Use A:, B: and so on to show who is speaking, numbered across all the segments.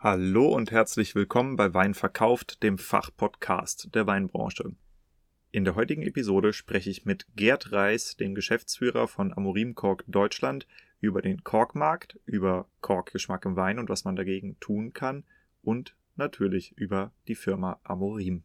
A: Hallo und herzlich willkommen bei Wein verkauft, dem Fachpodcast der Weinbranche. In der heutigen Episode spreche ich mit Gerd Reis, dem Geschäftsführer von Amorim Kork Deutschland, über den Korkmarkt, über Korkgeschmack im Wein und was man dagegen tun kann und natürlich über die Firma Amorim.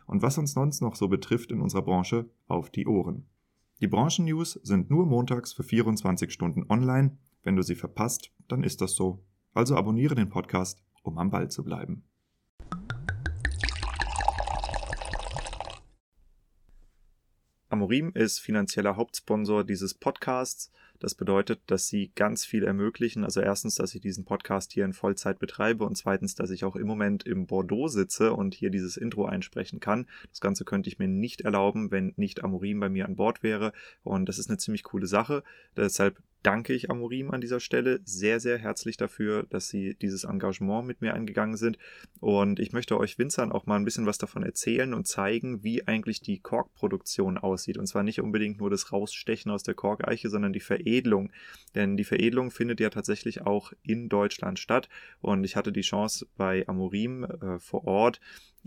A: und was uns sonst noch so betrifft in unserer Branche auf die Ohren. Die Branchennews sind nur montags für 24 Stunden online. Wenn du sie verpasst, dann ist das so. Also abonniere den Podcast, um am Ball zu bleiben. Amorim ist finanzieller Hauptsponsor dieses Podcasts. Das bedeutet, dass sie ganz viel ermöglichen. Also erstens, dass ich diesen Podcast hier in Vollzeit betreibe und zweitens, dass ich auch im Moment im Bordeaux sitze und hier dieses Intro einsprechen kann. Das Ganze könnte ich mir nicht erlauben, wenn nicht Amorim bei mir an Bord wäre. Und das ist eine ziemlich coole Sache. Deshalb danke ich Amorim an dieser Stelle sehr, sehr herzlich dafür, dass sie dieses Engagement mit mir eingegangen sind. Und ich möchte euch Winzern auch mal ein bisschen was davon erzählen und zeigen, wie eigentlich die Korkproduktion aussieht. Und zwar nicht unbedingt nur das Rausstechen aus der Korkeiche, sondern die Veredelung. Denn die Veredelung findet ja tatsächlich auch in Deutschland statt. Und ich hatte die Chance bei Amorim äh, vor Ort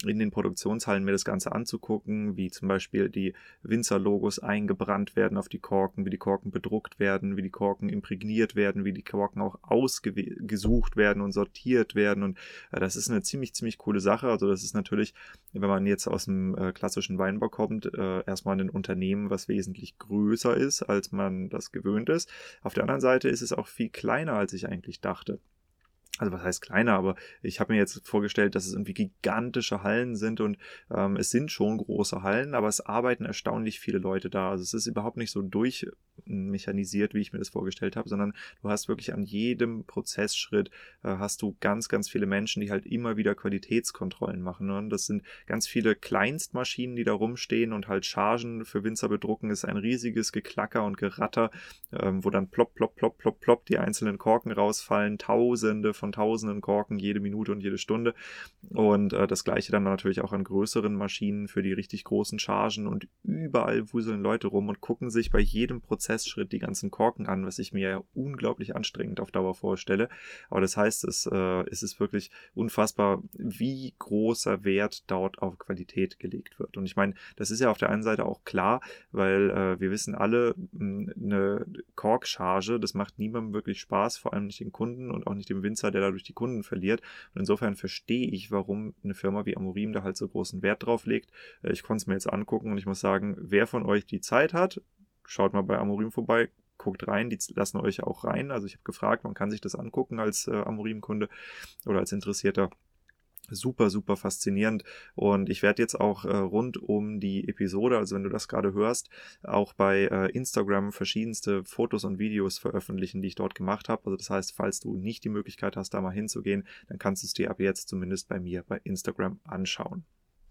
A: in den Produktionshallen mir das Ganze anzugucken, wie zum Beispiel die Winzer-Logos eingebrannt werden auf die Korken, wie die Korken bedruckt werden, wie die Korken imprägniert werden, wie die Korken auch ausgesucht werden und sortiert werden. Und äh, das ist eine ziemlich, ziemlich coole Sache. Also das ist natürlich, wenn man jetzt aus dem äh, klassischen Weinbau kommt, äh, erstmal ein Unternehmen, was wesentlich größer ist, als man das gewöhnt ist. Auf der anderen Seite ist es auch viel kleiner, als ich eigentlich dachte also was heißt kleiner, aber ich habe mir jetzt vorgestellt, dass es irgendwie gigantische Hallen sind und ähm, es sind schon große Hallen, aber es arbeiten erstaunlich viele Leute da. Also es ist überhaupt nicht so durchmechanisiert, wie ich mir das vorgestellt habe, sondern du hast wirklich an jedem Prozessschritt äh, hast du ganz, ganz viele Menschen, die halt immer wieder Qualitätskontrollen machen. Ne? Und das sind ganz viele Kleinstmaschinen, die da rumstehen und halt Chargen für Winzer bedrucken. Das ist ein riesiges Geklacker und Geratter, ähm, wo dann plopp, plopp, plopp, plopp, plopp die einzelnen Korken rausfallen, Tausende von von tausenden Korken jede Minute und jede Stunde. Und äh, das gleiche dann natürlich auch an größeren Maschinen für die richtig großen Chargen und überall wuseln Leute rum und gucken sich bei jedem Prozessschritt die ganzen Korken an, was ich mir ja unglaublich anstrengend auf Dauer vorstelle. Aber das heißt, es, äh, es ist wirklich unfassbar, wie großer Wert dort auf Qualität gelegt wird. Und ich meine, das ist ja auf der einen Seite auch klar, weil äh, wir wissen alle, eine Korkcharge, das macht niemandem wirklich Spaß, vor allem nicht den Kunden und auch nicht dem Winzer, der dadurch die Kunden verliert. Und insofern verstehe ich, warum eine Firma wie Amorim da halt so großen Wert drauf legt. Äh, ich konnte es mir jetzt angucken und ich muss sagen, wer von euch die Zeit hat, schaut mal bei Amorim vorbei, guckt rein, die lassen euch auch rein. Also ich habe gefragt, man kann sich das angucken als äh, Amorim-Kunde oder als Interessierter super, super faszinierend. Und ich werde jetzt auch äh, rund um die Episode, also wenn du das gerade hörst, auch bei äh, Instagram verschiedenste Fotos und Videos veröffentlichen, die ich dort gemacht habe. Also das heißt, falls du nicht die Möglichkeit hast, da mal hinzugehen, dann kannst du es dir ab jetzt zumindest bei mir bei Instagram anschauen.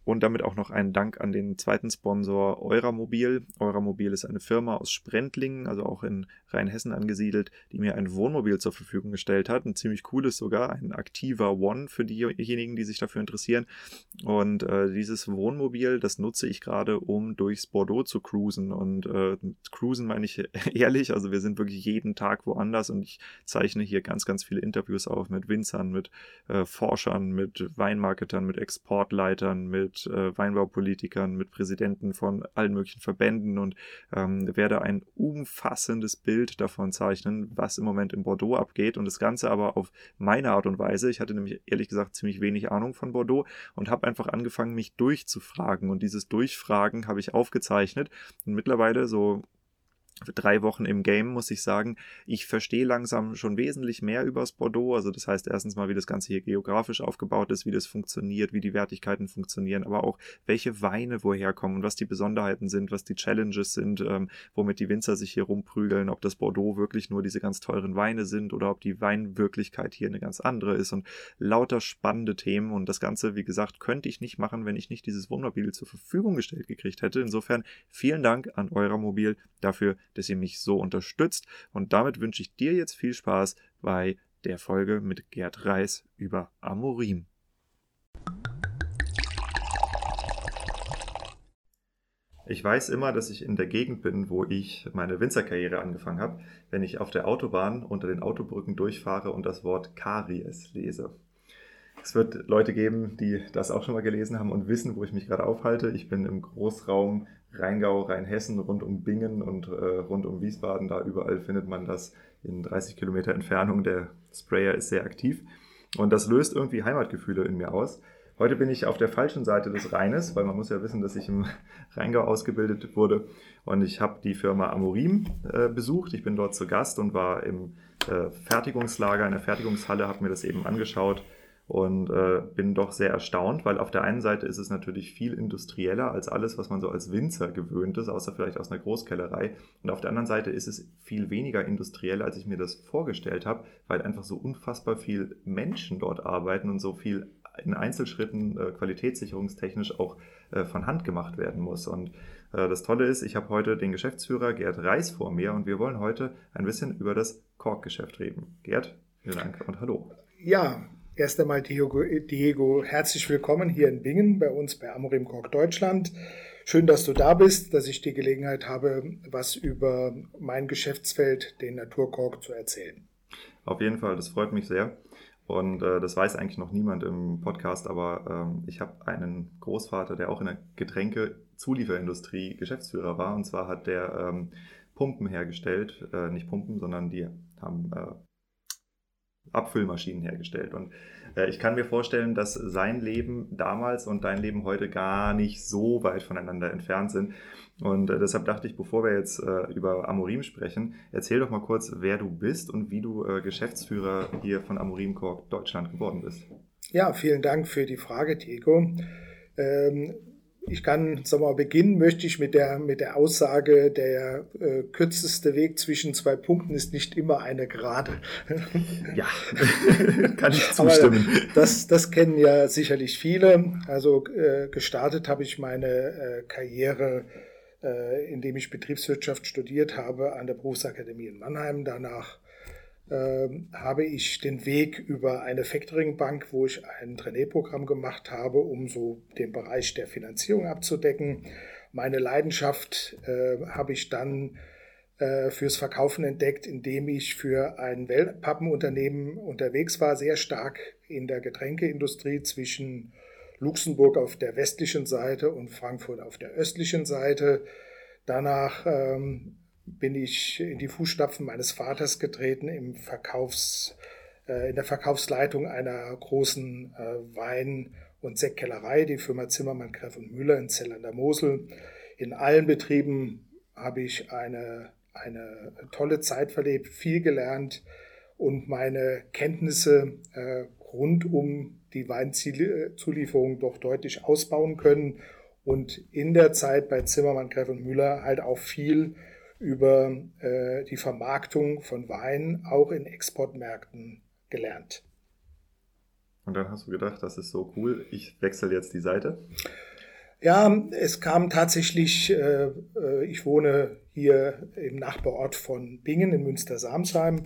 A: Und damit auch noch einen Dank an den zweiten Sponsor Euramobil. Euramobil ist eine Firma aus Sprendlingen, also auch in Rheinhessen angesiedelt, die mir ein Wohnmobil zur Verfügung gestellt hat. Ein ziemlich cooles sogar, ein aktiver One für diejenigen, die sich dafür interessieren. Und äh, dieses Wohnmobil, das nutze ich gerade, um durchs Bordeaux zu cruisen. Und äh, cruisen meine ich ehrlich, also wir sind wirklich jeden Tag woanders und ich zeichne hier ganz, ganz viele Interviews auf mit Winzern, mit äh, Forschern, mit Weinmarketern, mit Exportleitern, mit mit äh, Weinbaupolitikern, mit Präsidenten von allen möglichen Verbänden und ähm, werde ein umfassendes Bild davon zeichnen, was im Moment in Bordeaux abgeht und das Ganze aber auf meine Art und Weise. Ich hatte nämlich ehrlich gesagt ziemlich wenig Ahnung von Bordeaux und habe einfach angefangen, mich durchzufragen und dieses Durchfragen habe ich aufgezeichnet und mittlerweile so drei Wochen im Game, muss ich sagen. Ich verstehe langsam schon wesentlich mehr über das Bordeaux. Also das heißt erstens mal, wie das Ganze hier geografisch aufgebaut ist, wie das funktioniert, wie die Wertigkeiten funktionieren, aber auch welche Weine woher kommen und was die Besonderheiten sind, was die Challenges sind, ähm, womit die Winzer sich hier rumprügeln, ob das Bordeaux wirklich nur diese ganz teuren Weine sind oder ob die Weinwirklichkeit hier eine ganz andere ist und lauter spannende Themen. Und das Ganze, wie gesagt, könnte ich nicht machen, wenn ich nicht dieses Wohnmobil zur Verfügung gestellt gekriegt hätte. Insofern vielen Dank an Euramobil dafür, dass ihr mich so unterstützt. Und damit wünsche ich dir jetzt viel Spaß bei der Folge mit Gerd Reis über Amorim. Ich weiß immer, dass ich in der Gegend bin, wo ich meine Winzerkarriere angefangen habe, wenn ich auf der Autobahn unter den Autobrücken durchfahre und das Wort Karies lese. Es wird Leute geben, die das auch schon mal gelesen haben und wissen, wo ich mich gerade aufhalte. Ich bin im Großraum Rheingau, Rheinhessen, rund um Bingen und äh, rund um Wiesbaden. Da überall findet man das in 30 Kilometer Entfernung. Der Sprayer ist sehr aktiv und das löst irgendwie Heimatgefühle in mir aus. Heute bin ich auf der falschen Seite des Rheines, weil man muss ja wissen, dass ich im Rheingau ausgebildet wurde. Und ich habe die Firma Amorim äh, besucht. Ich bin dort zu Gast und war im äh, Fertigungslager, in der Fertigungshalle, habe mir das eben angeschaut und äh, bin doch sehr erstaunt, weil auf der einen Seite ist es natürlich viel industrieller als alles, was man so als Winzer gewöhnt ist, außer vielleicht aus einer Großkellerei. Und auf der anderen Seite ist es viel weniger industriell, als ich mir das vorgestellt habe, weil einfach so unfassbar viel Menschen dort arbeiten und so viel in Einzelschritten äh, qualitätssicherungstechnisch auch äh, von Hand gemacht werden muss. Und äh, das Tolle ist, ich habe heute den Geschäftsführer Gerd Reis vor mir und wir wollen heute ein bisschen über das Korkgeschäft reden. Gerd, vielen Dank und hallo.
B: Ja, Erst einmal, Diego, Diego, herzlich willkommen hier in Bingen bei uns bei Amorim Kork Deutschland. Schön, dass du da bist, dass ich die Gelegenheit habe, was über mein Geschäftsfeld, den Naturkork, zu erzählen.
A: Auf jeden Fall, das freut mich sehr. Und äh, das weiß eigentlich noch niemand im Podcast, aber ähm, ich habe einen Großvater, der auch in der Getränke-Zulieferindustrie Geschäftsführer war. Und zwar hat der ähm, Pumpen hergestellt, äh, nicht Pumpen, sondern die haben äh, Abfüllmaschinen hergestellt. Und äh, ich kann mir vorstellen, dass sein Leben damals und dein Leben heute gar nicht so weit voneinander entfernt sind. Und äh, deshalb dachte ich, bevor wir jetzt äh, über Amorim sprechen, erzähl doch mal kurz, wer du bist und wie du äh, Geschäftsführer hier von Amorim Corp Deutschland geworden bist.
B: Ja, vielen Dank für die Frage, Diego. Ähm, ich kann, sagen wir mal, beginnen möchte ich mit der, mit der Aussage, der äh, kürzeste Weg zwischen zwei Punkten ist nicht immer eine Gerade.
A: Ja, kann ich zustimmen.
B: Aber das, das kennen ja sicherlich viele. Also äh, gestartet habe ich meine äh, Karriere, äh, indem ich Betriebswirtschaft studiert habe an der Berufsakademie in Mannheim. Danach habe ich den Weg über eine Factoring-Bank, wo ich ein Trainee-Programm gemacht habe, um so den Bereich der Finanzierung abzudecken. Meine Leidenschaft äh, habe ich dann äh, fürs Verkaufen entdeckt, indem ich für ein Weltpappenunternehmen unterwegs war, sehr stark in der Getränkeindustrie zwischen Luxemburg auf der westlichen Seite und Frankfurt auf der östlichen Seite. Danach ähm, bin ich in die Fußstapfen meines Vaters getreten im Verkaufs, äh, in der Verkaufsleitung einer großen äh, Wein- und Sektkellerei, die Firma Zimmermann, Greff und Müller in Zell an der Mosel. In allen Betrieben habe ich eine, eine tolle Zeit verlebt, viel gelernt und meine Kenntnisse äh, rund um die Weinzulieferung doch deutlich ausbauen können und in der Zeit bei Zimmermann, Greff und Müller halt auch viel über äh, die Vermarktung von Wein auch in Exportmärkten gelernt.
A: Und dann hast du gedacht, das ist so cool, ich wechsle jetzt die Seite?
B: Ja, es kam tatsächlich, äh, äh, ich wohne hier im Nachbarort von Bingen in Münster-Samsheim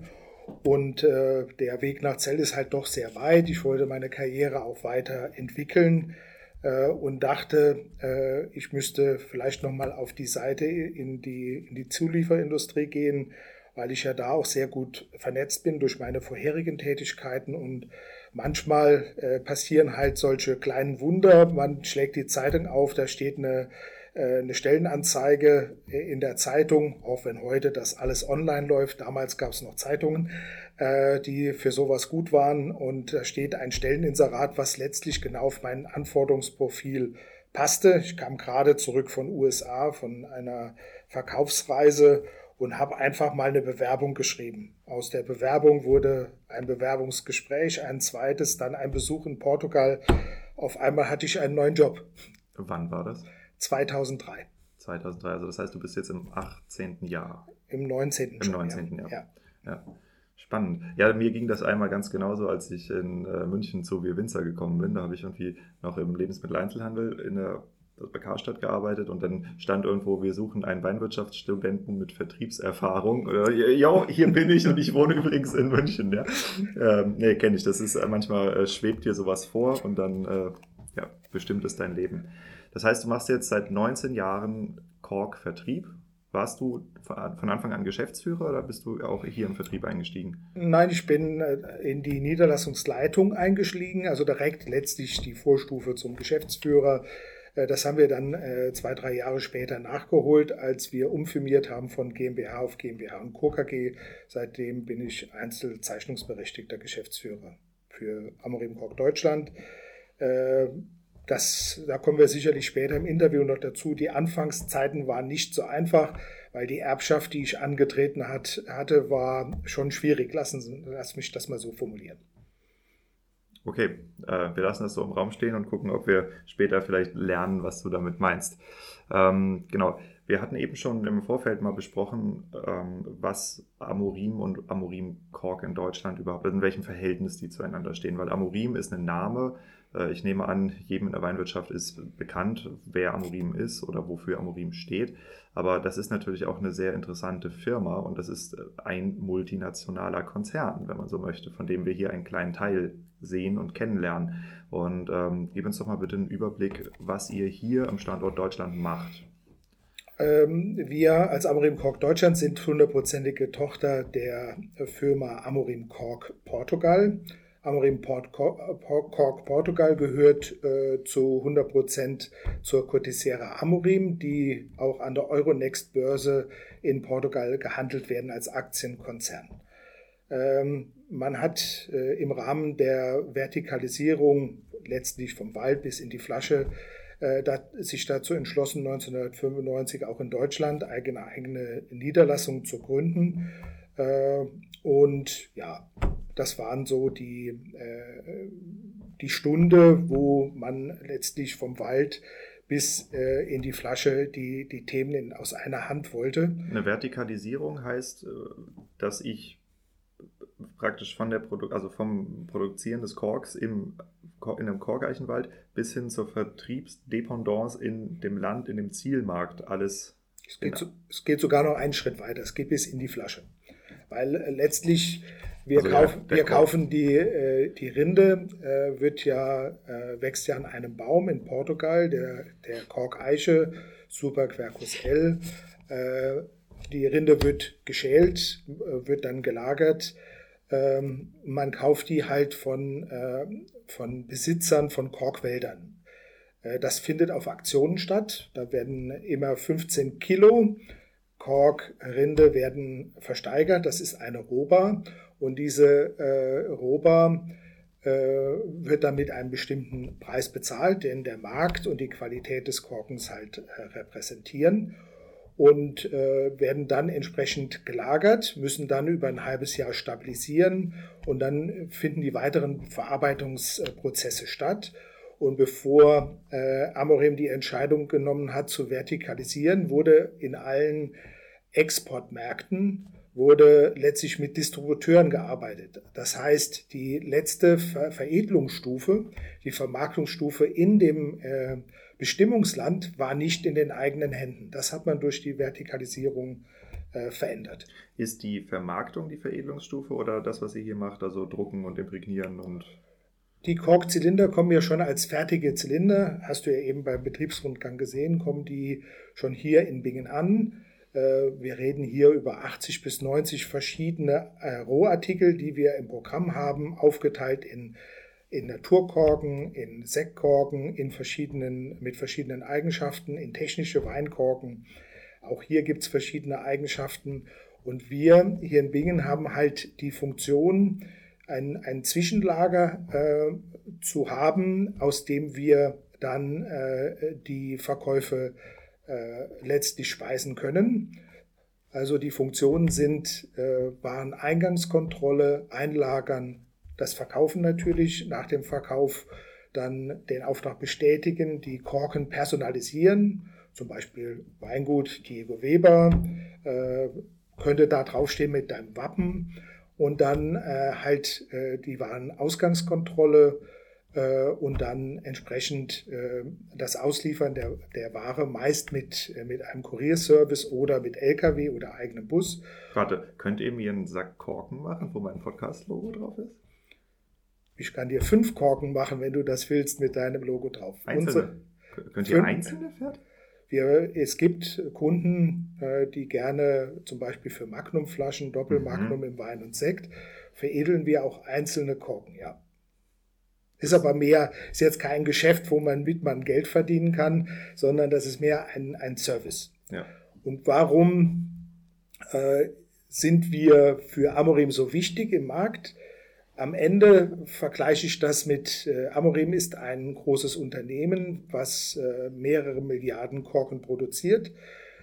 B: und äh, der Weg nach Zell ist halt doch sehr weit. Ich wollte meine Karriere auch weiterentwickeln äh, und dachte, äh, ich müsste vielleicht nochmal auf die Seite in die, in die Zulieferindustrie gehen, weil ich ja da auch sehr gut vernetzt bin durch meine vorherigen Tätigkeiten und manchmal äh, passieren halt solche kleinen Wunder. Man schlägt die Zeitung auf, da steht eine, äh, eine Stellenanzeige in der Zeitung, auch wenn heute das alles online läuft. Damals gab es noch Zeitungen, äh, die für sowas gut waren. Und da steht ein Stelleninserat, was letztlich genau auf mein Anforderungsprofil passte. Ich kam gerade zurück von USA, von einer Verkaufsreise und habe einfach mal eine Bewerbung geschrieben. Aus der Bewerbung wurde ein Bewerbungsgespräch, ein zweites, dann ein Besuch in Portugal. Auf einmal hatte ich einen neuen Job.
A: Wann war das?
B: 2003.
A: 2003, also das heißt, du bist jetzt im 18. Jahr.
B: Im 19.
A: Im 19. Jahr. Ja. ja. Spannend. Ja, mir ging das einmal ganz genauso, als ich in äh, München zu Wir Winzer gekommen bin. Da habe ich irgendwie noch im Lebensmitteleinzelhandel in der bei Karstadt gearbeitet und dann stand irgendwo, wir suchen einen Weinwirtschaftsstudenten mit Vertriebserfahrung. Ja, hier bin ich und ich wohne übrigens in München. Ja, ähm, nee, kenne ich. Das ist äh, manchmal äh, schwebt dir sowas vor und dann äh, ja, bestimmt es dein Leben. Das heißt, du machst jetzt seit 19 Jahren Kork-Vertrieb. Warst du von Anfang an Geschäftsführer oder bist du auch hier im Vertrieb eingestiegen?
B: Nein, ich bin äh, in die Niederlassungsleitung eingestiegen, also direkt letztlich die Vorstufe zum Geschäftsführer äh, das haben wir dann äh, zwei, drei Jahre später nachgeholt, als wir umfirmiert haben von GmbH auf GmbH und Co. KG. Seitdem bin ich einzelzeichnungsberechtigter Geschäftsführer für Amorim Kork Deutschland. Das, da kommen wir sicherlich später im Interview noch dazu. Die Anfangszeiten waren nicht so einfach, weil die Erbschaft, die ich angetreten hat, hatte, war schon schwierig. Lassen Sie lass mich das mal so formulieren.
A: Okay, äh, wir lassen das so im Raum stehen und gucken, ob wir später vielleicht lernen, was du damit meinst. Ähm, genau, wir hatten eben schon im Vorfeld mal besprochen, ähm, was Amorim und Amorim Kork in Deutschland überhaupt, in welchem Verhältnis die zueinander stehen, weil Amorim ist ein Name, ich nehme an, jedem in der Weinwirtschaft ist bekannt, wer Amorim ist oder wofür Amorim steht. Aber das ist natürlich auch eine sehr interessante Firma und das ist äh, ein multinationaler Konzern, wenn man so möchte, von dem wir hier einen kleinen Teil sehen und kennenlernen. Und ähm, gib uns doch mal bitte einen Überblick, was ihr hier am Standort Deutschland macht.
B: Ähm, wir als Amorim Kork Deutschland sind hundertprozentige Tochter der Firma Amorim Kork Portugal. Amorim Port Cork Portugal gehört äh, zu 100 Prozent zur Cotissera Amorim, die auch an der Euronext Börse in Portugal gehandelt werden als Aktienkonzern. Ähm, man hat äh, im Rahmen der Vertikalisierung letztlich vom Wald bis in die Flasche äh, sich dazu entschlossen, 1995 auch in Deutschland eigene, eigene Niederlassung zu gründen. Äh, und ja, das waren so die, äh, die Stunde, wo man letztlich vom Wald bis äh, in die Flasche die, die Themen in, aus einer Hand wollte.
A: Eine Vertikalisierung heißt, äh, dass ich praktisch von der Produ also vom Produzieren des Korks im, in einem Korkeichenwald bis hin zur Vertriebsdependance in dem Land, in dem Zielmarkt alles.
B: Es geht, so, es geht sogar noch einen Schritt weiter. Es geht bis in die Flasche. Weil äh, letztlich wir, also kauf, wir kaufen die, äh, die Rinde, äh, wird ja, äh, wächst ja an einem Baum in Portugal, der, der Korkeiche, Super Quercus L. Äh, die Rinde wird geschält, äh, wird dann gelagert. Ähm, man kauft die halt von, äh, von Besitzern von Korkwäldern. das findet auf Aktionen statt. Da werden immer 15 Kilo Korkrinde werden versteigert. Das ist eine Roba und diese äh, Roba äh, wird dann mit einem bestimmten Preis bezahlt, den der Markt und die Qualität des Korkens halt äh, repräsentieren und äh, werden dann entsprechend gelagert, müssen dann über ein halbes Jahr stabilisieren und dann finden die weiteren Verarbeitungsprozesse statt. Und bevor äh, Amorim die Entscheidung genommen hat zu vertikalisieren, wurde in allen Exportmärkten wurde letztlich mit Distributeuren gearbeitet. Das heißt, die letzte Ver Veredelungsstufe, die Vermarktungsstufe in dem äh, Bestimmungsland war nicht in den eigenen Händen. Das hat man durch die Vertikalisierung äh, verändert.
A: Ist die Vermarktung die Veredelungsstufe oder das, was ihr hier macht, also drucken und imprägnieren und
B: die Korkzylinder kommen ja schon als fertige Zylinder, hast du ja eben beim Betriebsrundgang gesehen, kommen die schon hier in Bingen an. Äh, wir reden hier über 80 bis 90 verschiedene äh, Rohartikel, die wir im Programm haben, aufgeteilt in, in Naturkorken, in Sektkorken, in verschiedenen, mit verschiedenen Eigenschaften, in technische Weinkorken. Auch hier gibt es verschiedene Eigenschaften. Und wir hier in Bingen haben halt die Funktion, ein, ein Zwischenlager äh, zu haben, aus dem wir dann äh, die Verkäufe äh, letztlich speisen können. Also die Funktionen sind äh, Wareneingangskontrolle, Einlagern, das Verkaufen natürlich, nach dem Verkauf dann den Auftrag bestätigen, die Korken personalisieren, zum Beispiel Weingut Diego Weber, äh, könnte da draufstehen mit deinem Wappen und dann äh, halt äh, die Warenausgangskontrolle äh, und dann entsprechend äh, das Ausliefern der, der Ware meist mit, äh, mit einem Kurierservice oder mit LKW oder eigenem Bus.
A: Warte, könnt ihr mir einen Sack Korken machen, wo mein Podcast-Logo drauf ist?
B: Ich kann dir fünf Korken machen, wenn du das willst, mit deinem Logo drauf.
A: Einzelne? Unsere, Könnt ihr einzelne fertig?
B: Wir, es gibt Kunden, äh, die gerne zum Beispiel für Magnumflaschen, Doppelmagnum mhm. im Wein und Sekt, veredeln wir auch einzelne Korken, ja. Ist aber mehr, ist jetzt kein Geschäft, wo man mit man Geld verdienen kann, sondern das ist mehr ein, ein Service.
A: Ja.
B: Und warum äh, sind wir für Amorim so wichtig im Markt? Am Ende vergleiche ich das mit, äh, Amorim ist ein großes Unternehmen, was äh, mehrere Milliarden Korken produziert.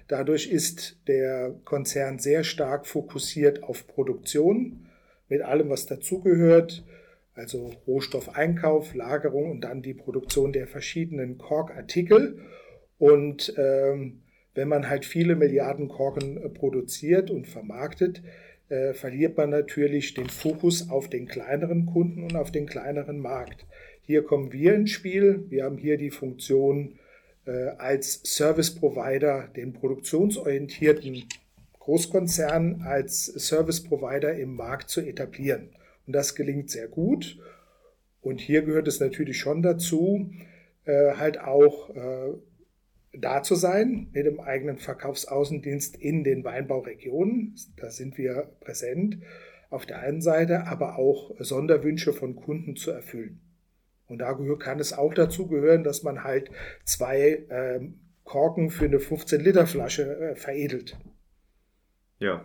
B: Dadurch ist der Konzern sehr stark fokussiert auf Produktion mit allem, was dazugehört, also Rohstoffeinkauf, Lagerung und dann die Produktion der verschiedenen Korkartikel. Und ähm, wenn man halt viele Milliarden Korken äh, produziert und vermarktet, äh, verliert man natürlich den Fokus auf den kleineren Kunden und auf den kleineren Markt. Hier kommen wir ins Spiel. Wir haben hier die Funktion, äh, als Service Provider den produktionsorientierten Großkonzern als Service Provider im Markt zu etablieren. Und das gelingt sehr gut. Und hier gehört es natürlich schon dazu, äh, halt auch äh, da zu sein mit dem eigenen Verkaufsaußendienst in den Weinbauregionen. Da sind wir präsent auf der einen Seite, aber auch Sonderwünsche von Kunden zu erfüllen. Und da kann es auch dazu gehören, dass man halt zwei ähm, Korken für eine 15-Liter-Flasche äh, veredelt.
A: Ja,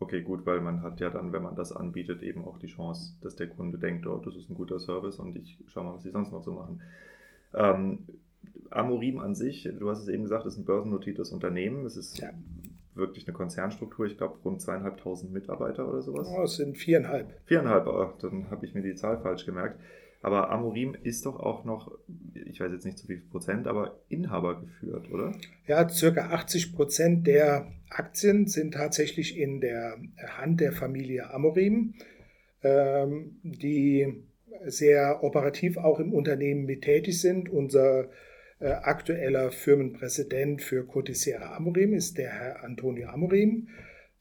A: okay, gut, weil man hat ja dann, wenn man das anbietet, eben auch die Chance, dass der Kunde denkt, oh, das ist ein guter Service und ich schaue mal, was sie sonst noch so machen. Ähm, Amorim an sich, du hast es eben gesagt, ist ein börsennotiertes Unternehmen. Es ist ja. wirklich eine Konzernstruktur. Ich glaube, rund zweieinhalbtausend Mitarbeiter oder sowas.
B: Oh, es sind viereinhalb.
A: Viereinhalb, oh, dann habe ich mir die Zahl falsch gemerkt. Aber Amorim ist doch auch noch, ich weiß jetzt nicht zu wie viel Prozent, aber Inhaber geführt, oder?
B: Ja, circa 80 Prozent der Aktien sind tatsächlich in der Hand der Familie Amorim, ähm, die sehr operativ auch im Unternehmen mit tätig sind. Unser äh, aktueller Firmenpräsident für Cotisiera Amorim ist der Herr Antonio Amorim,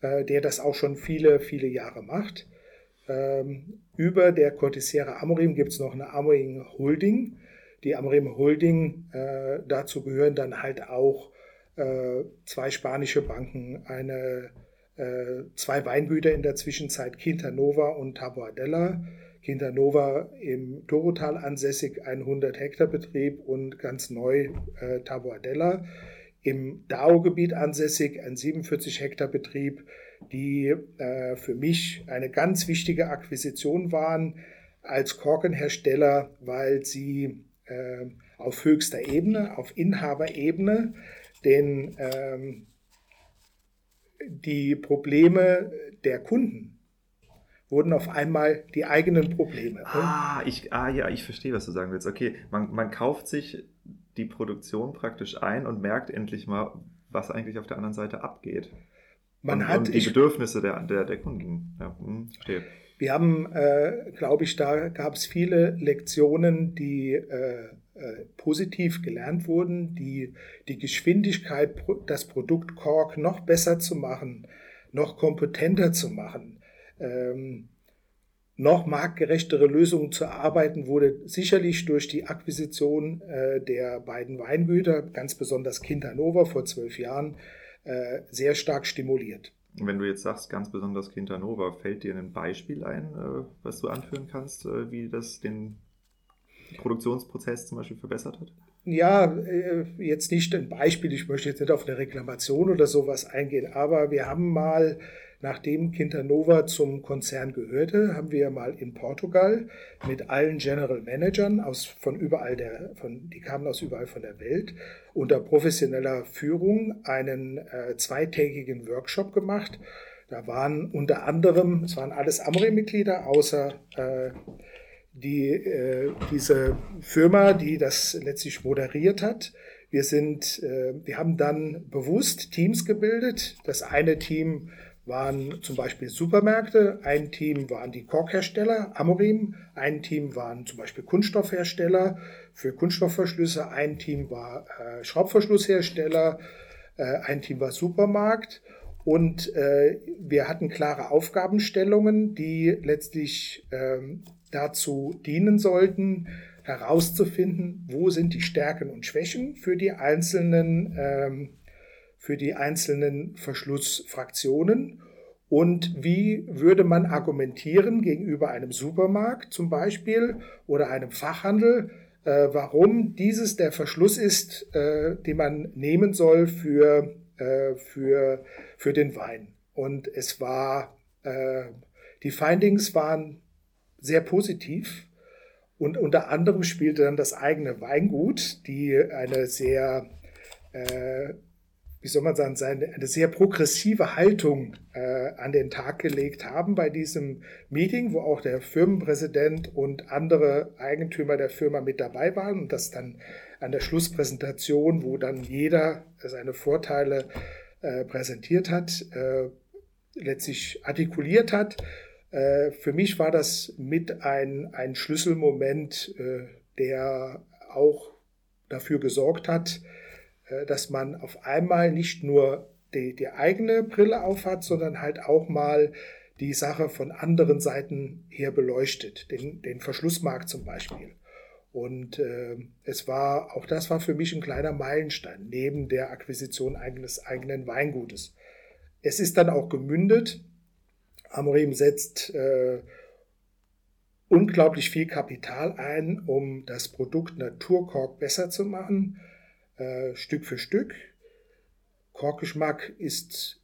B: äh, der das auch schon viele, viele Jahre macht. Über der Cotisiera Amorim gibt es noch eine Amorim Holding. Die Amorim Holding, äh, dazu gehören dann halt auch äh, zwei spanische Banken, eine, äh, zwei Weingüter in der Zwischenzeit, Quintanova und Taboadella Quintanova im Dorotal ansässig, ein 100 Hektar Betrieb und ganz neu äh, Taboadella. Im Dao-Gebiet ansässig, ein 47 Hektar Betrieb, die äh, für mich eine ganz wichtige Akquisition waren als Korkenhersteller, weil sie äh, auf höchster Ebene, auf Inhaberebene, den, ähm, die Probleme der Kunden wurden auf einmal die eigenen Probleme.
A: Ah, ich, ah ja, ich verstehe, was du sagen willst. Okay, man, man kauft sich die Produktion praktisch ein und merkt endlich mal, was eigentlich auf der anderen Seite abgeht.
B: Man
A: und,
B: hat
A: und die
B: ich,
A: Bedürfnisse der, der, der Kunden. Ja, hm, verstehe.
B: Wir haben, äh, glaube ich, da gab es viele Lektionen, die äh, äh, positiv gelernt wurden, die die Geschwindigkeit, das Produkt Kork noch besser zu machen, noch kompetenter zu machen, ähm, noch marktgerechtere Lösungen zu erarbeiten, wurde sicherlich durch die Akquisition äh, der beiden Weingüter, ganz besonders Kind Hannover vor zwölf Jahren, äh, sehr stark stimuliert.
A: Wenn du jetzt sagst, ganz besonders Hannover, fällt dir ein Beispiel ein, äh, was du anführen kannst, äh, wie das den Produktionsprozess zum Beispiel verbessert hat?
B: Ja, jetzt nicht ein Beispiel, ich möchte jetzt nicht auf eine Reklamation oder sowas eingehen, aber wir haben mal, nachdem Quintanova zum Konzern gehörte, haben wir mal in Portugal mit allen General Managern aus, von überall der, von, die kamen aus überall von der Welt, unter professioneller Führung einen äh, zweitägigen Workshop gemacht. Da waren unter anderem, es waren alles Amore-Mitglieder, außer äh, die, äh, diese Firma, die das letztlich moderiert hat. Wir sind, äh, wir haben dann bewusst Teams gebildet. Das eine Team waren zum Beispiel Supermärkte, ein Team waren die Korkhersteller, Amorim, ein Team waren zum Beispiel Kunststoffhersteller für Kunststoffverschlüsse, ein Team war äh, Schraubverschlusshersteller, äh, ein Team war Supermarkt. Und äh, wir hatten klare Aufgabenstellungen, die letztlich ähm, dazu dienen sollten, herauszufinden, wo sind die Stärken und Schwächen für die einzelnen, ähm, für die einzelnen Verschlussfraktionen und wie würde man argumentieren gegenüber einem Supermarkt zum Beispiel oder einem Fachhandel, äh, warum dieses der Verschluss ist, äh, den man nehmen soll für, äh, für, für den Wein. Und es war, äh, die Findings waren sehr positiv. Und unter anderem spielte dann das eigene Weingut, die eine sehr, äh, wie soll man sagen, eine sehr progressive Haltung äh, an den Tag gelegt haben bei diesem Meeting, wo auch der Firmenpräsident und andere Eigentümer der Firma mit dabei waren. Und das dann an der Schlusspräsentation, wo dann jeder seine Vorteile äh, präsentiert hat, äh, letztlich artikuliert hat. Äh, für mich war das mit ein, ein Schlüsselmoment, äh, der auch dafür gesorgt hat, dass man auf einmal nicht nur die, die eigene Brille aufhat, sondern halt auch mal die Sache von anderen Seiten her beleuchtet, den, den Verschlussmarkt zum Beispiel. Und äh, es war, auch das war für mich ein kleiner Meilenstein, neben der Akquisition eines eigenen Weingutes. Es ist dann auch gemündet Amorim setzt äh, unglaublich viel Kapital ein, um das Produkt Naturkork besser zu machen, äh, Stück für Stück. Korkgeschmack ist,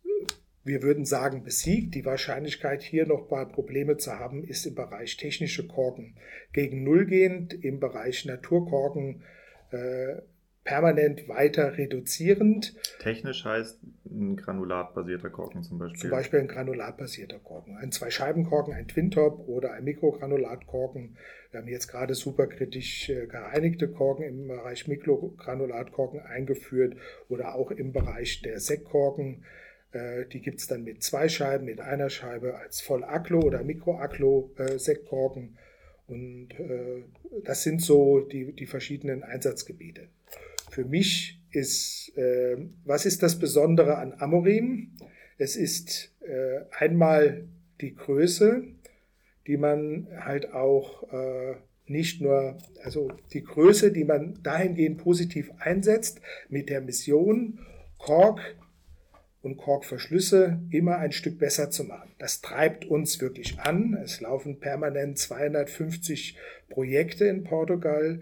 B: wir würden sagen, besiegt. Die Wahrscheinlichkeit, hier noch mal Probleme zu haben, ist im Bereich technische Korken gegen Null gehend. Im Bereich Naturkorken äh, permanent weiter reduzierend.
A: Technisch heißt ein granulatbasierter Korken zum Beispiel.
B: Zum Beispiel ein granulatbasierter Korken. Ein Zwei-Scheiben-Korken, ein Twin-Top oder ein Mikrogranulatkorken. Wir haben jetzt gerade superkritisch äh, gereinigte Korken im Bereich Mikrogranulatkorken eingeführt oder auch im Bereich der Sektkorken. Äh, die gibt es dann mit zwei Scheiben, mit einer Scheibe als Voll-Aklo oder Mikro-Aklo-Sektkorken. Äh, Und das sind so die, die verschiedenen Einsatzgebiete. Für mich ist, äh, was ist das Besondere an Amorim? Es ist äh, einmal die Größe, die man halt auch äh, nicht nur, also die Größe, die man dahingehend positiv einsetzt, mit der Mission, Kork und Korkverschlüsse immer ein Stück besser zu machen. Das treibt uns wirklich an. Es laufen permanent 250 Projekte in Portugal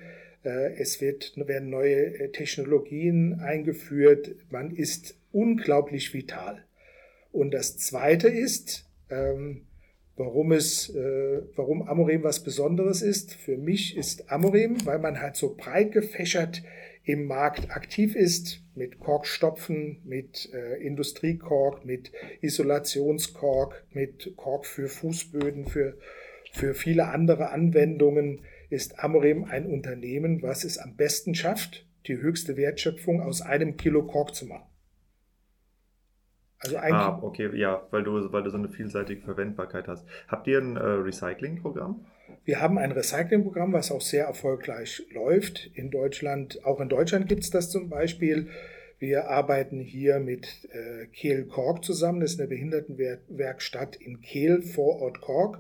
B: es wird, werden neue äh, Technologien eingeführt. Man ist unglaublich vital. Und das Zweite ist, ähm, warum es, äh, warum Amorim was Besonderes ist. Für mich ist Amorim, weil man halt so breit gefächert im Markt aktiv ist, mit Korkstopfen, mit äh, Industriekork, mit Isolationskork, mit Kork für Fußböden, für, für viele andere Anwendungen ist Amorim ein Unternehmen, was es am besten schafft, die höchste Wertschöpfung aus einem Kilo Kork zu machen.
A: Also eigentlich, ah, okay, ja, weil du, weil du so eine vielseitige Verwendbarkeit hast. Habt ihr ein äh, Recyclingprogramm?
B: Wir haben ein Recyclingprogramm, was auch sehr erfolgreich läuft. In Deutschland, auch in Deutschland gibt es das zum Beispiel. Wir arbeiten hier mit äh, Kehl Kork zusammen. Das ist eine Behindertenwerkstatt in Kehl vor Ort Kork,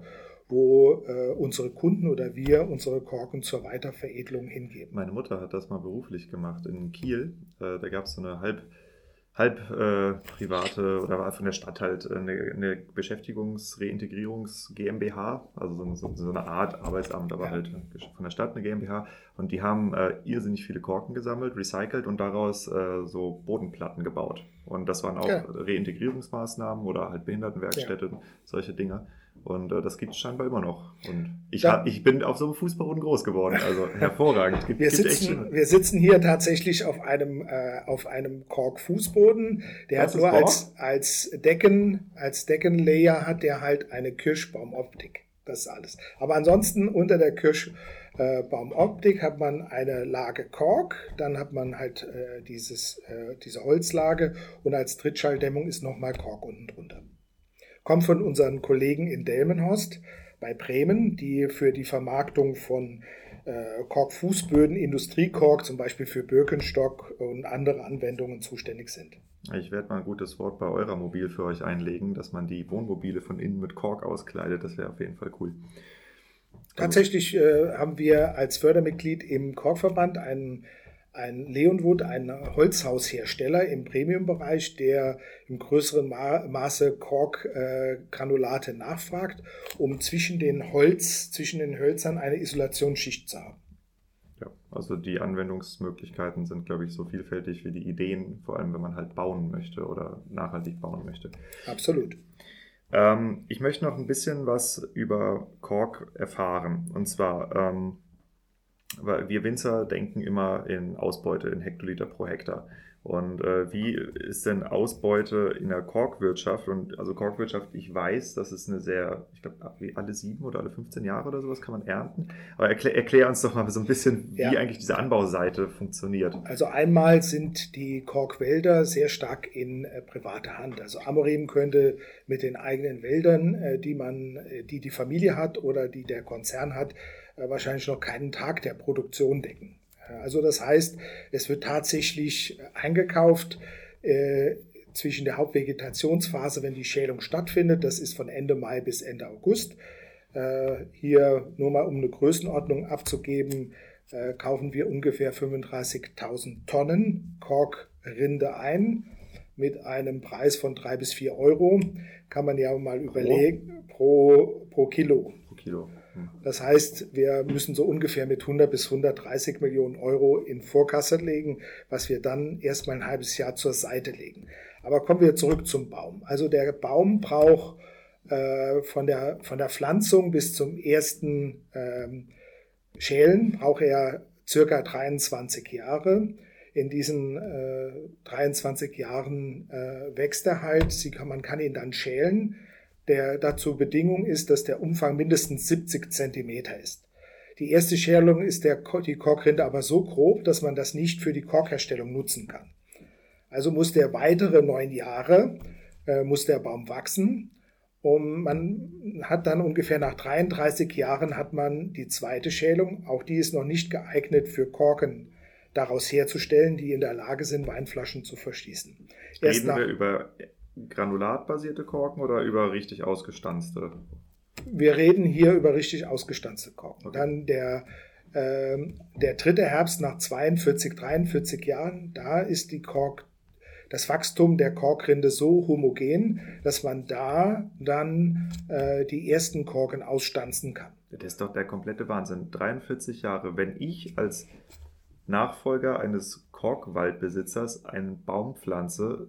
B: wo äh, unsere Kunden oder wir unsere Korken zur Weiterveredelung hingeben.
A: Meine Mutter hat das mal beruflich gemacht in Kiel. Äh, da gab es so eine halb halb äh, private oder von der Stadt halt äh, eine, eine Beschäftigungs-Reintegrierungs GmbH, also so, so, eine Art Arbeitsamt, aber ja. halt von der Stadt eine GmbH. Und die haben äh, irrsinnig viele Korken gesammelt, recycelt und daraus äh, so Bodenplatten gebaut. Und das waren auch ja. Reintegrierungsmaßnahmen oder halt Behindertenwerkstätte, ja. solche Dinge. Und äh, das gibt es scheinbar immer noch. Und ich, ja. hab, ich bin auf so einem Fußballboden groß geworden. Also hervorragend.
B: Gibt, wir, gibt sitzen, wir sitzen hier tatsächlich auf einem, äh, auf einem Kork-Fußboden. Der das hat nur als, als Decken, als Deckenlayer hat der halt eine Kirschbaumoptik. Das ist alles. Aber ansonsten unter der Kirschbaumoptik hat man eine Lage Kork, dann hat man halt äh, dieses, äh, diese Holzlage und als Trittschalldämmung ist nochmal Kork unten drunter kommt von unseren Kollegen in Delmenhorst bei Bremen, die für die Vermarktung von äh, Korkfußböden, Industriekork, zum Beispiel für Birkenstock und andere Anwendungen zuständig sind.
A: Ich werde mal ein gutes Wort bei eurer Mobil für euch einlegen, dass man die Wohnmobile von innen mit Kork auskleidet. Das wäre auf jeden Fall cool.
B: Tatsächlich äh, haben wir als Fördermitglied im Korkverband einen ein Leonwood, ein Holzhaushersteller im Premium-Bereich, der im größeren Ma Maße Kork-Granulate äh, nachfragt, um zwischen den Holz, zwischen den Hölzern eine Isolationsschicht zu haben.
A: Ja, also die Anwendungsmöglichkeiten sind, glaube ich, so vielfältig wie die Ideen, vor allem wenn man halt bauen möchte oder nachhaltig bauen möchte.
B: Absolut.
A: Ähm, ich möchte noch ein bisschen was über Kork erfahren. Und zwar, ähm, weil wir Winzer denken immer in Ausbeute, in Hektoliter pro Hektar. Und äh, wie ist denn Ausbeute in der Korkwirtschaft? Und also Korkwirtschaft, ich weiß, das ist eine sehr, ich glaube, alle sieben oder alle 15 Jahre oder sowas kann man ernten. Aber erklär, erklär uns doch mal so ein bisschen, wie ja. eigentlich diese Anbauseite funktioniert.
B: Also einmal sind die Korkwälder sehr stark in äh, privater Hand. Also Amorim könnte mit den eigenen Wäldern, äh, die man, äh, die die Familie hat oder die der Konzern hat, wahrscheinlich noch keinen Tag der Produktion decken. Also das heißt, es wird tatsächlich äh, eingekauft äh, zwischen der Hauptvegetationsphase, wenn die Schälung stattfindet, das ist von Ende Mai bis Ende August. Äh, hier nur mal um eine Größenordnung abzugeben, äh, kaufen wir ungefähr 35.000 Tonnen Korkrinde ein mit einem Preis von drei bis vier Euro. Kann man ja mal überlegen, pro, pro Kilo. Pro Kilo. Das heißt, wir müssen so ungefähr mit 100 bis 130 Millionen Euro in Vorkasse legen, was wir dann erstmal ein halbes Jahr zur Seite legen. Aber kommen wir zurück zum Baum. Also der Baum braucht äh, von, der, von der Pflanzung bis zum ersten ähm, Schälen braucht er circa 23 Jahre. In diesen äh, 23 Jahren äh, wächst er halt. Sie kann, man kann ihn dann schälen der dazu Bedingung ist, dass der Umfang mindestens 70 Zentimeter ist. Die erste Schälung ist der, die Korkrinde aber so grob, dass man das nicht für die Korkherstellung nutzen kann. Also muss der weitere neun Jahre, äh, muss der Baum wachsen. Und man hat dann ungefähr nach 33 Jahren hat man die zweite Schälung. Auch die ist noch nicht geeignet für Korken daraus herzustellen, die in der Lage sind, Weinflaschen zu verschließen.
A: Erst Reden nach, wir über granulatbasierte Korken oder über richtig ausgestanzte?
B: Wir reden hier über richtig ausgestanzte Korken. Okay. Dann der, äh, der dritte Herbst nach 42, 43 Jahren, da ist die Kork, das Wachstum der Korkrinde so homogen, dass man da dann äh, die ersten Korken ausstanzen kann.
A: Das ist doch der komplette Wahnsinn. 43 Jahre. Wenn ich als Nachfolger eines Korkwaldbesitzers einen Baum pflanze,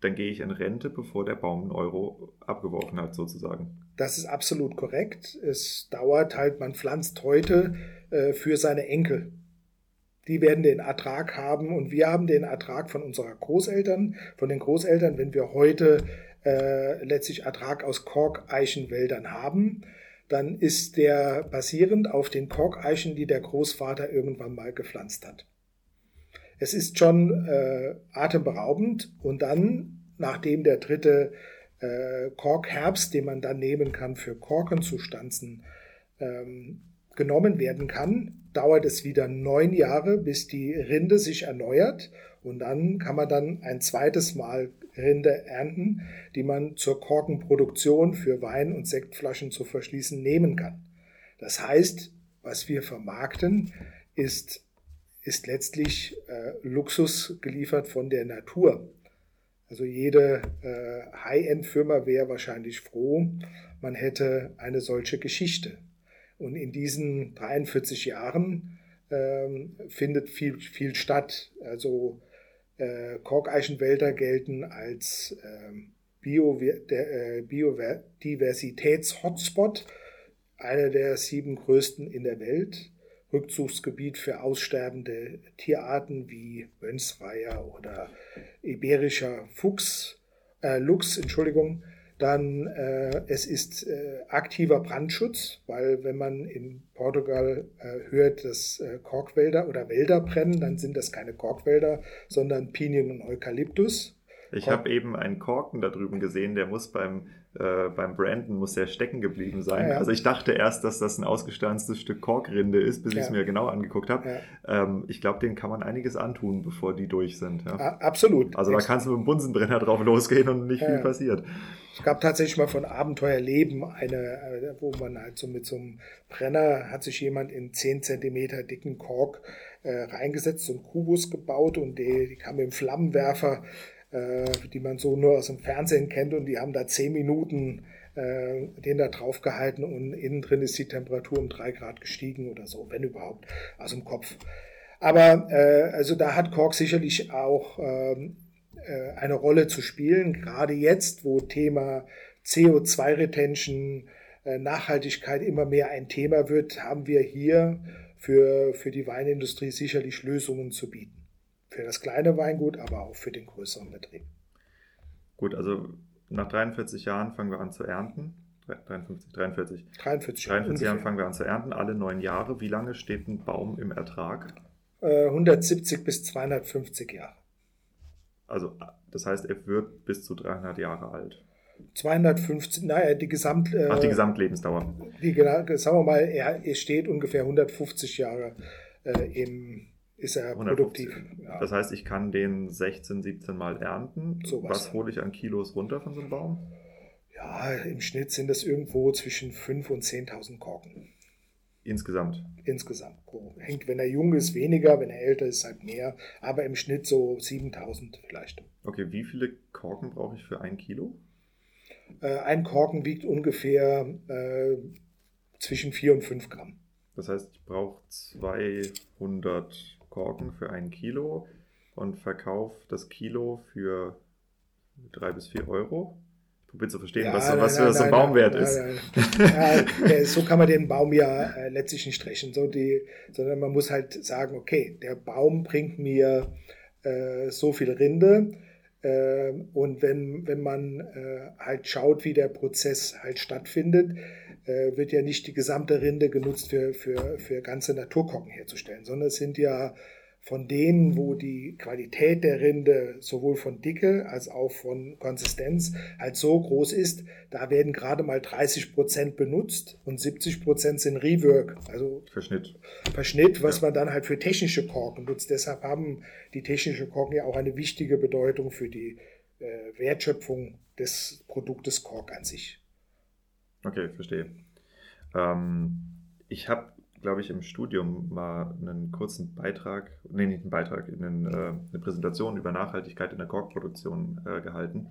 A: dann gehe ich in Rente, bevor der Baum einen Euro abgeworfen hat, sozusagen.
B: Das ist absolut korrekt. Es dauert halt, man pflanzt heute äh, für seine Enkel. Die werden den Ertrag haben und wir haben den Ertrag von unserer Großeltern, von den Großeltern, wenn wir heute äh, letztlich Ertrag aus Korkeichenwäldern haben, dann ist der basierend auf den Korkeichen, die der Großvater irgendwann mal gepflanzt hat. Es ist schon äh, atemberaubend und dann nachdem der dritte äh, Korkherbst, den man dann nehmen kann für Korkenzustanzen, ähm, genommen werden kann, dauert es wieder neun Jahre, bis die Rinde sich erneuert und dann kann man dann ein zweites Mal Rinde ernten, die man zur Korkenproduktion für Wein- und Sektflaschen zu verschließen nehmen kann. Das heißt, was wir vermarkten, ist, ist letztlich äh, Luxus geliefert von der Natur. Also jede äh, High-End-Firma wäre wahrscheinlich froh, man hätte eine solche Geschichte. Und in diesen 43 Jahren ähm, findet viel, viel statt. Also äh, Korkeichenwälder gelten als ähm, äh, Biodiversitäts-Hotspot, einer der sieben größten in der Welt. Rückzugsgebiet für aussterbende Tierarten wie Wönsreiher oder iberischer Fuchs, äh, Luchs, Entschuldigung, dann äh, es ist äh, aktiver Brandschutz, weil wenn man in Portugal äh, hört, dass äh, Korkwälder oder Wälder brennen, dann sind das keine Korkwälder, sondern Pinien und Eukalyptus.
A: Ich habe eben einen Korken da drüben gesehen, der muss beim, äh, beim Branden muss der stecken geblieben sein. Ja, ja. Also ich dachte erst, dass das ein ausgestanztes Stück Korkrinde ist, bis ja. ich es mir genau angeguckt habe. Ähm, ich glaube, denen kann man einiges antun, bevor die durch sind.
B: Absolut.
A: Also da kannst du mit dem Bunsenbrenner drauf losgehen und nicht viel passiert.
B: Es gab tatsächlich mal von Abenteuerleben eine, äh, wo man halt so mit so einem Brenner hat sich jemand in 10 Zentimeter dicken Kork äh, reingesetzt, so einen Kubus gebaut und die, die kam mit dem Flammenwerfer die man so nur aus dem Fernsehen kennt und die haben da zehn Minuten äh, den da drauf gehalten und innen drin ist die Temperatur um drei Grad gestiegen oder so, wenn überhaupt, aus dem Kopf. Aber äh, also da hat Kork sicherlich auch ähm, äh, eine Rolle zu spielen, gerade jetzt, wo Thema CO2-Retention, äh, Nachhaltigkeit immer mehr ein Thema wird, haben wir hier für, für die Weinindustrie sicherlich Lösungen zu bieten für das kleine Weingut, aber auch für den größeren Betrieb.
A: Gut, also nach 43 Jahren fangen wir an zu ernten. 53, 43.
B: 43,
A: 43 Jahren fangen wir an zu ernten, alle neun Jahre. Wie lange steht ein Baum im Ertrag?
B: 170 äh, bis 250 Jahre.
A: Also, das heißt, er wird bis zu 300 Jahre alt.
B: 250, naja, die Gesamt...
A: Ach, die Gesamtlebensdauer.
B: Die, sagen wir mal, er, er steht ungefähr 150 Jahre äh, im, ist er 150. produktiv.
A: Ja. Das heißt, ich kann den 16, 17 Mal ernten. So was, was hole ich an Kilos runter von so einem Baum?
B: Ja, im Schnitt sind das irgendwo zwischen 5.000 und 10.000 Korken.
A: Insgesamt?
B: Insgesamt. Hängt, wenn er jung ist, weniger, wenn er älter ist, halt mehr. Aber im Schnitt so 7.000 vielleicht.
A: Okay, wie viele Korken brauche ich für ein Kilo?
B: Äh, ein Korken wiegt ungefähr äh, zwischen 4 und 5 Gramm.
A: Das heißt, ich brauche 200 Korken für ein Kilo und verkaufe das Kilo für drei bis vier Euro. Ich probiere zu verstehen, ja, was, nein, was nein, so ein Baum wert ist.
B: ja, so kann man den Baum ja äh, letztlich nicht rechnen, so die, sondern man muss halt sagen, okay, der Baum bringt mir äh, so viel Rinde. Äh, und wenn, wenn man äh, halt schaut, wie der Prozess halt stattfindet, äh, wird ja nicht die gesamte Rinde genutzt für, für, für ganze Naturkorken herzustellen, sondern es sind ja von denen, wo die Qualität der Rinde sowohl von Dicke als auch von Konsistenz halt so groß ist, da werden gerade mal 30 Prozent benutzt und 70 Prozent sind Rework, also
A: Verschnitt.
B: Verschnitt, was ja. man dann halt für technische Korken nutzt. Deshalb haben die technischen Korken ja auch eine wichtige Bedeutung für die äh, Wertschöpfung des Produktes Kork an sich.
A: Okay, verstehe. Ähm, ich habe, glaube ich, im Studium mal einen kurzen Beitrag, nee, nicht einen Beitrag, einen, äh, eine Präsentation über Nachhaltigkeit in der Korkproduktion äh, gehalten.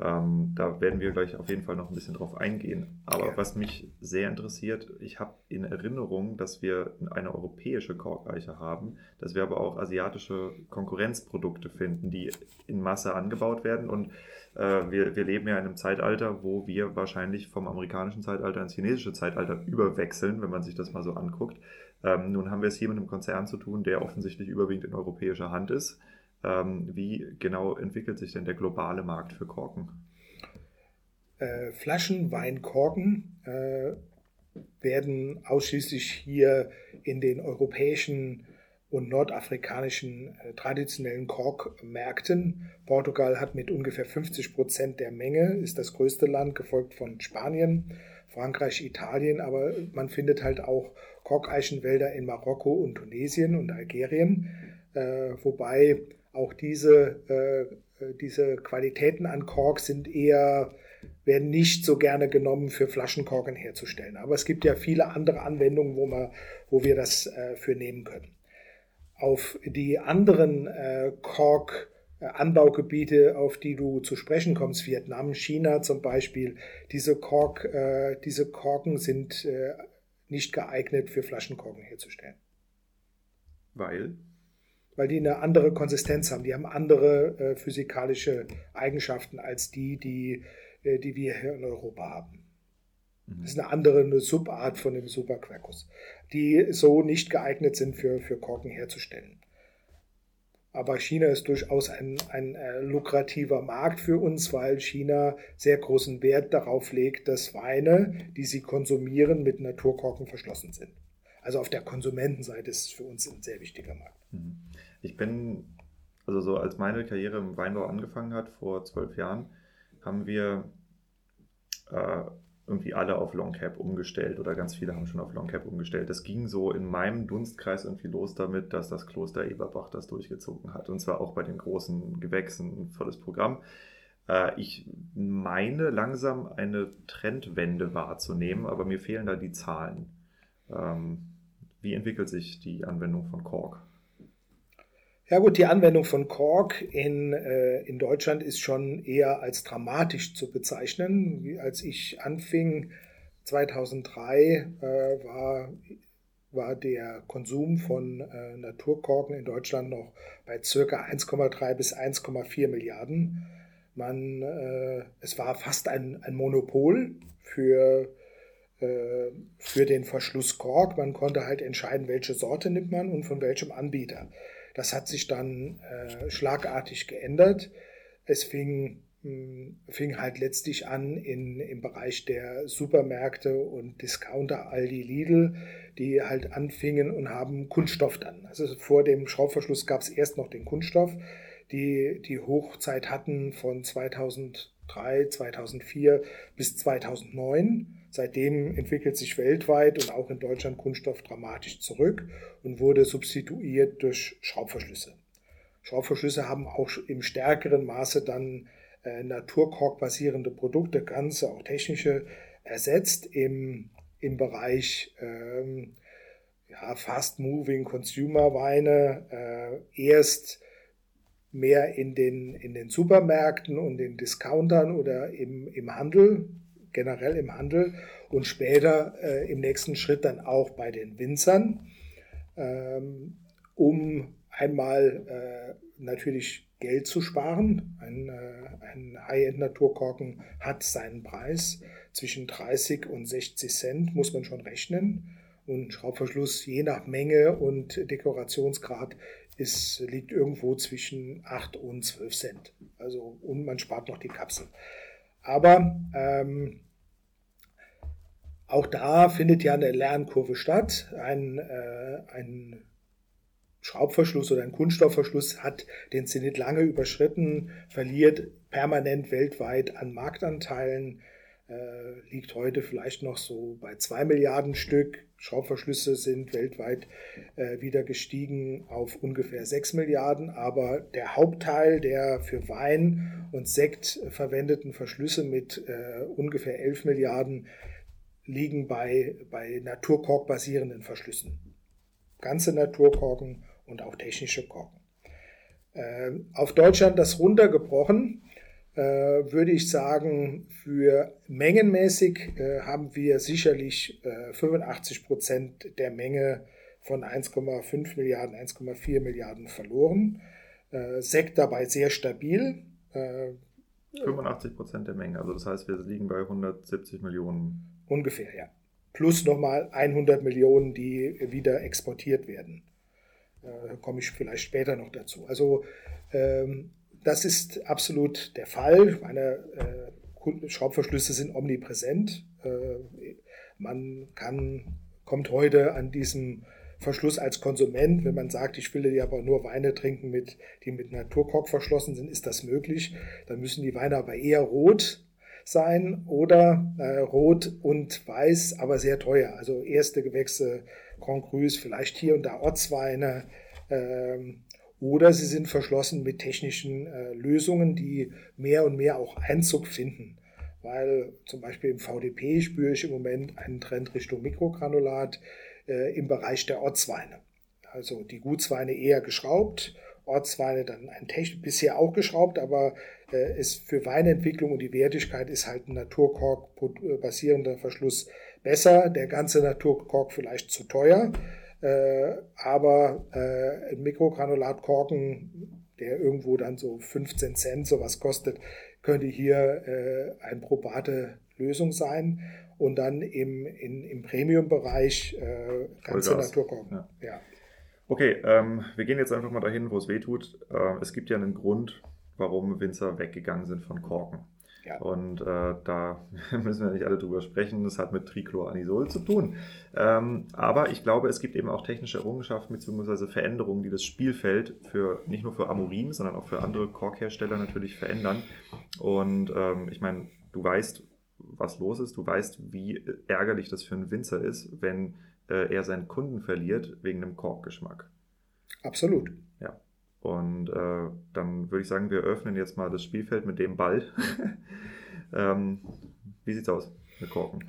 A: Ähm, da werden wir gleich auf jeden Fall noch ein bisschen drauf eingehen. Aber was mich sehr interessiert, ich habe in Erinnerung, dass wir eine europäische Korkeiche haben, dass wir aber auch asiatische Konkurrenzprodukte finden, die in Masse angebaut werden. Und äh, wir, wir leben ja in einem Zeitalter, wo wir wahrscheinlich vom amerikanischen Zeitalter ins chinesische Zeitalter überwechseln, wenn man sich das mal so anguckt. Ähm, nun haben wir es hier mit einem Konzern zu tun, der offensichtlich überwiegend in europäischer Hand ist. Ähm, wie genau entwickelt sich denn der globale Markt für Korken?
B: Äh, Flaschen, Wein, Korken äh, werden ausschließlich hier in den europäischen und nordafrikanischen äh, traditionellen Korkmärkten. Portugal hat mit ungefähr 50 Prozent der Menge, ist das größte Land, gefolgt von Spanien, Frankreich, Italien, aber man findet halt auch Korkeichenwälder in Marokko und Tunesien und Algerien, äh, wobei auch diese, äh, diese Qualitäten an Kork sind eher werden nicht so gerne genommen für Flaschenkorken herzustellen. Aber es gibt ja viele andere Anwendungen, wo, man, wo wir das äh, für nehmen können auf die anderen äh, Kork Anbaugebiete, auf die du zu sprechen kommst, Vietnam, China zum Beispiel, diese, Kork, äh, diese Korken sind äh, nicht geeignet für Flaschenkorken herzustellen.
A: Weil?
B: Weil die eine andere Konsistenz haben. Die haben andere äh, physikalische Eigenschaften als die, die, äh, die wir hier in Europa haben. Das ist eine andere, eine Subart von dem Superquercus, die so nicht geeignet sind für, für Korken herzustellen. Aber China ist durchaus ein, ein äh, lukrativer Markt für uns, weil China sehr großen Wert darauf legt, dass Weine, die sie konsumieren, mit Naturkorken verschlossen sind. Also auf der Konsumentenseite ist es für uns ein sehr wichtiger Markt.
A: Mhm. Ich bin, also so als meine Karriere im Weinbau angefangen hat, vor zwölf Jahren, haben wir äh, irgendwie alle auf Long Cap umgestellt oder ganz viele haben schon auf Long Cap umgestellt. Das ging so in meinem Dunstkreis irgendwie los damit, dass das Kloster Eberbach das durchgezogen hat. Und zwar auch bei den großen Gewächsen ein volles Programm. Äh, ich meine langsam eine Trendwende wahrzunehmen, aber mir fehlen da die Zahlen. Ähm, wie entwickelt sich die Anwendung von Kork?
B: Ja gut, die Anwendung von Kork in, äh, in Deutschland ist schon eher als dramatisch zu bezeichnen. Als ich anfing 2003 äh, war, war der Konsum von äh, Naturkorken in Deutschland noch bei circa 1,3 bis 1,4 Milliarden. Man, äh, es war fast ein, ein Monopol für äh, für den Verschluss Kork. Man konnte halt entscheiden, welche Sorte nimmt man und von welchem Anbieter. Das hat sich dann äh, schlagartig geändert. Es fing, mh, hm, fing halt letztlich an in, im Bereich der Supermärkte und Discounter Aldi Lidl, die halt anfingen und haben Kunststoff dann. Also vor dem Schraubverschluss gab es erst noch den Kunststoff, die die Hochzeit hatten von 2003, 2004 bis 2009 Seitdem entwickelt sich weltweit und auch in Deutschland Kunststoff dramatisch zurück und wurde substituiert durch Schraubverschlüsse. Schraubverschlüsse haben auch im stärkeren Maße dann äh, Naturkork-basierende Produkte, ganze, auch technische, ersetzt im, im Bereich ähm, ja, Fast-Moving Consumer-Weine, äh, erst mehr in den, in den Supermärkten und den Discountern oder im, im Handel generell im Handel und später äh, im nächsten Schritt dann auch bei den Winzern, ähm, um einmal äh, natürlich Geld zu sparen. Ein, äh, ein High-End-Naturkorken hat seinen Preis. Zwischen 30 und 60 Cent muss man schon rechnen. Und Schraubverschluss je nach Menge und Dekorationsgrad ist, liegt irgendwo zwischen 8 und 12 Cent. Also, und man spart noch die Kapsel. Aber ähm, auch da findet ja eine Lernkurve statt. Ein, äh, ein Schraubverschluss oder ein Kunststoffverschluss hat den Zenit lange überschritten, verliert permanent weltweit an Marktanteilen, äh, liegt heute vielleicht noch so bei zwei Milliarden Stück. Schraubverschlüsse sind weltweit äh, wieder gestiegen auf ungefähr sechs Milliarden, aber der Hauptteil der für Wein und Sekt verwendeten Verschlüsse mit äh, ungefähr elf Milliarden liegen bei, bei Naturkork basierenden Verschlüssen. Ganze Naturkorken und auch technische Korken. Äh, auf Deutschland das runtergebrochen, würde ich sagen, für mengenmäßig äh, haben wir sicherlich 85 äh, Prozent der Menge von 1,5 Milliarden, 1,4 Milliarden verloren. Äh, Sekt dabei sehr stabil.
A: 85 äh, Prozent der Menge, also das heißt, wir liegen bei 170 Millionen
B: Ungefähr, ja. Plus nochmal 100 Millionen, die wieder exportiert werden. Äh, komme ich vielleicht später noch dazu. Also ähm, das ist absolut der Fall. Meine äh, Schraubverschlüsse sind omnipräsent. Äh, man kann, kommt heute an diesem Verschluss als Konsument, wenn man sagt, ich will ja aber nur Weine trinken, mit, die mit Naturkork verschlossen sind, ist das möglich. Dann müssen die Weine aber eher rot sein oder äh, rot und weiß, aber sehr teuer. Also erste Gewächse, Grand Crus, vielleicht hier und da Ortsweine. Ähm, oder sie sind verschlossen mit technischen äh, Lösungen, die mehr und mehr auch Einzug finden. Weil zum Beispiel im VDP spüre ich im Moment einen Trend Richtung Mikrogranulat äh, im Bereich der Ortsweine. Also die Gutsweine eher geschraubt, Ortsweine dann ein Technik, bisher auch geschraubt, aber äh, ist für Weinentwicklung und die Wertigkeit ist halt ein Naturkork basierender Verschluss besser. Der ganze Naturkork vielleicht zu teuer, äh, aber äh, ein Mikrogranulatkorken, der irgendwo dann so 15 Cent sowas kostet, könnte hier äh, eine probate Lösung sein und dann im, in, im Premium-Bereich äh, ganze Naturkorken.
A: Ja. ja. Okay, ähm, wir gehen jetzt einfach mal dahin, wo es weh tut. Äh, es gibt ja einen Grund, warum Winzer weggegangen sind von Korken. Ja. Und äh, da müssen wir nicht alle drüber sprechen. Das hat mit Trichloranisol zu tun. Ähm, aber ich glaube, es gibt eben auch technische Errungenschaften bzw. Veränderungen, die das Spielfeld für nicht nur für Amorim, sondern auch für andere Korkhersteller natürlich verändern. Und ähm, ich meine, du weißt, was los ist. Du weißt, wie ärgerlich das für einen Winzer ist, wenn äh, er seinen Kunden verliert wegen einem Korkgeschmack.
B: Absolut.
A: Ja. Und äh, dann würde ich sagen, wir öffnen jetzt mal das Spielfeld mit dem Ball. ähm, wie sieht's aus mit Korken?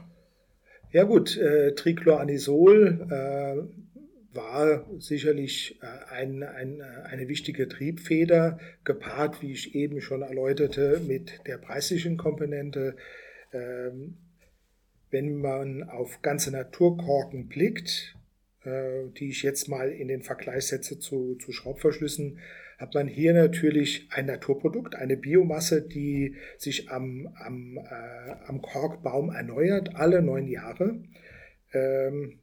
B: Ja gut, äh, Trichloranisol äh, war sicherlich äh, ein, ein, eine wichtige Triebfeder, gepaart, wie ich eben schon erläuterte, mit der preislichen Komponente. Ähm, wenn man auf ganze Naturkorken blickt, äh, die ich jetzt mal in den Vergleich setze zu, zu Schraubverschlüssen, hat man hier natürlich ein Naturprodukt, eine Biomasse, die sich am, am, äh, am Korkbaum erneuert, alle neun Jahre. Ähm,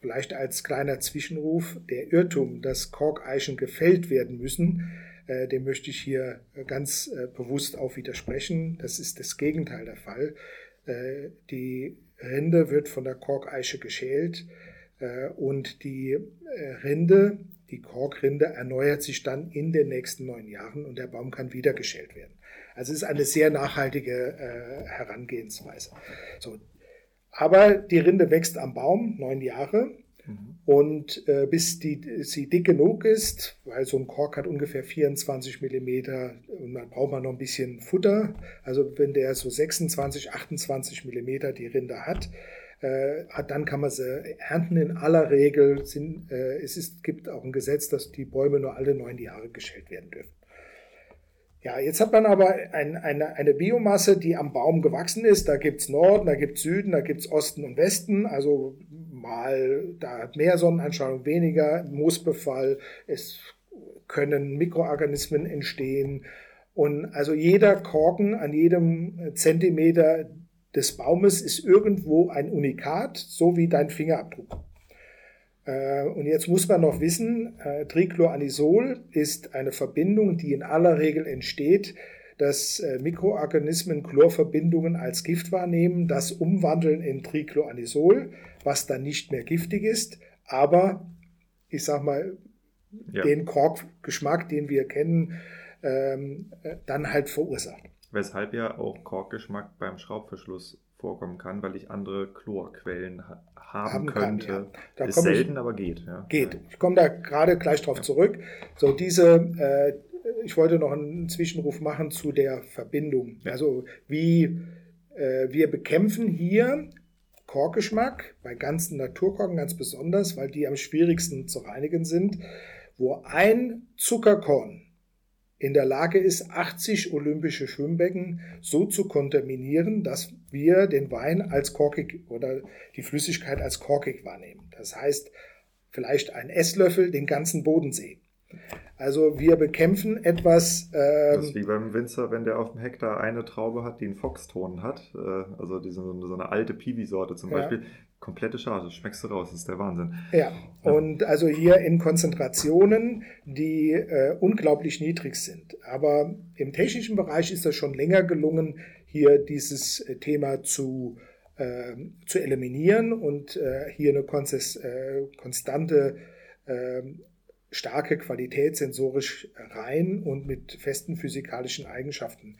B: vielleicht als kleiner Zwischenruf, der Irrtum, dass Korkeichen gefällt werden müssen, äh, dem möchte ich hier ganz äh, bewusst auch widersprechen. Das ist das Gegenteil der Fall. Äh, die Rinde wird von der Korkeiche geschält äh, und die äh, Rinde, die Korkrinde, erneuert sich dann in den nächsten neun Jahren und der Baum kann wieder geschält werden. Also es ist eine sehr nachhaltige Herangehensweise. So. Aber die Rinde wächst am Baum neun Jahre Mhm. Und äh, bis die, sie dick genug ist, weil so ein Kork hat ungefähr 24 Millimeter und dann braucht man noch ein bisschen Futter. Also wenn der so 26, 28 Millimeter die Rinde hat, äh, dann kann man sie ernten. In aller Regel sind, äh, es ist, gibt auch ein Gesetz, dass die Bäume nur alle neun Jahre geschält werden dürfen. Ja, jetzt hat man aber ein, eine, eine Biomasse, die am Baum gewachsen ist. Da gibt es Norden, da gibt es Süden, da gibt es Osten und Westen. Also mal, da hat mehr Sonneneinstrahlung, weniger Moosbefall. Es können Mikroorganismen entstehen. Und also jeder Korken an jedem Zentimeter des Baumes ist irgendwo ein Unikat, so wie dein Fingerabdruck. Äh, und jetzt muss man noch wissen, äh, Trichloranisol ist eine Verbindung, die in aller Regel entsteht, dass äh, Mikroorganismen Chlorverbindungen als Gift wahrnehmen, das umwandeln in Trichloranisol, was dann nicht mehr giftig ist, aber ich sag mal, ja. den Korkgeschmack, den wir kennen, ähm, dann halt verursacht.
A: Weshalb ja auch Korkgeschmack beim Schraubverschluss vorkommen kann, weil ich andere Chlorquellen ha haben, haben, könnte. Kann, ja. Ist selten, ich, aber geht. Ja.
B: Geht. Ich komme da gerade gleich drauf ja. zurück. So, diese, äh, ich wollte noch einen Zwischenruf machen zu der Verbindung. Also, wie äh, wir bekämpfen hier Korkgeschmack, bei ganzen Naturkorken ganz besonders, weil die am schwierigsten zu reinigen sind, wo ein Zuckerkorn in der Lage ist, 80 olympische Schwimmbecken so zu kontaminieren, dass wir den Wein als korkig oder die Flüssigkeit als korkig wahrnehmen. Das heißt, vielleicht ein Esslöffel den ganzen Bodensee. Also wir bekämpfen etwas.
A: Ähm, das ist wie beim Winzer, wenn der auf dem Hektar eine Traube hat, die einen Foxton hat, äh, also diese, so eine alte Piwi-Sorte zum Beispiel, ja. komplette Charge, schmeckst du raus, das ist der Wahnsinn.
B: Ja, ja. und also hier in Konzentrationen, die äh, unglaublich niedrig sind. Aber im technischen Bereich ist das schon länger gelungen, hier dieses äh, Thema zu äh, zu eliminieren und äh, hier eine äh, konstante, ähm, starke Qualität sensorisch rein und mit festen physikalischen Eigenschaften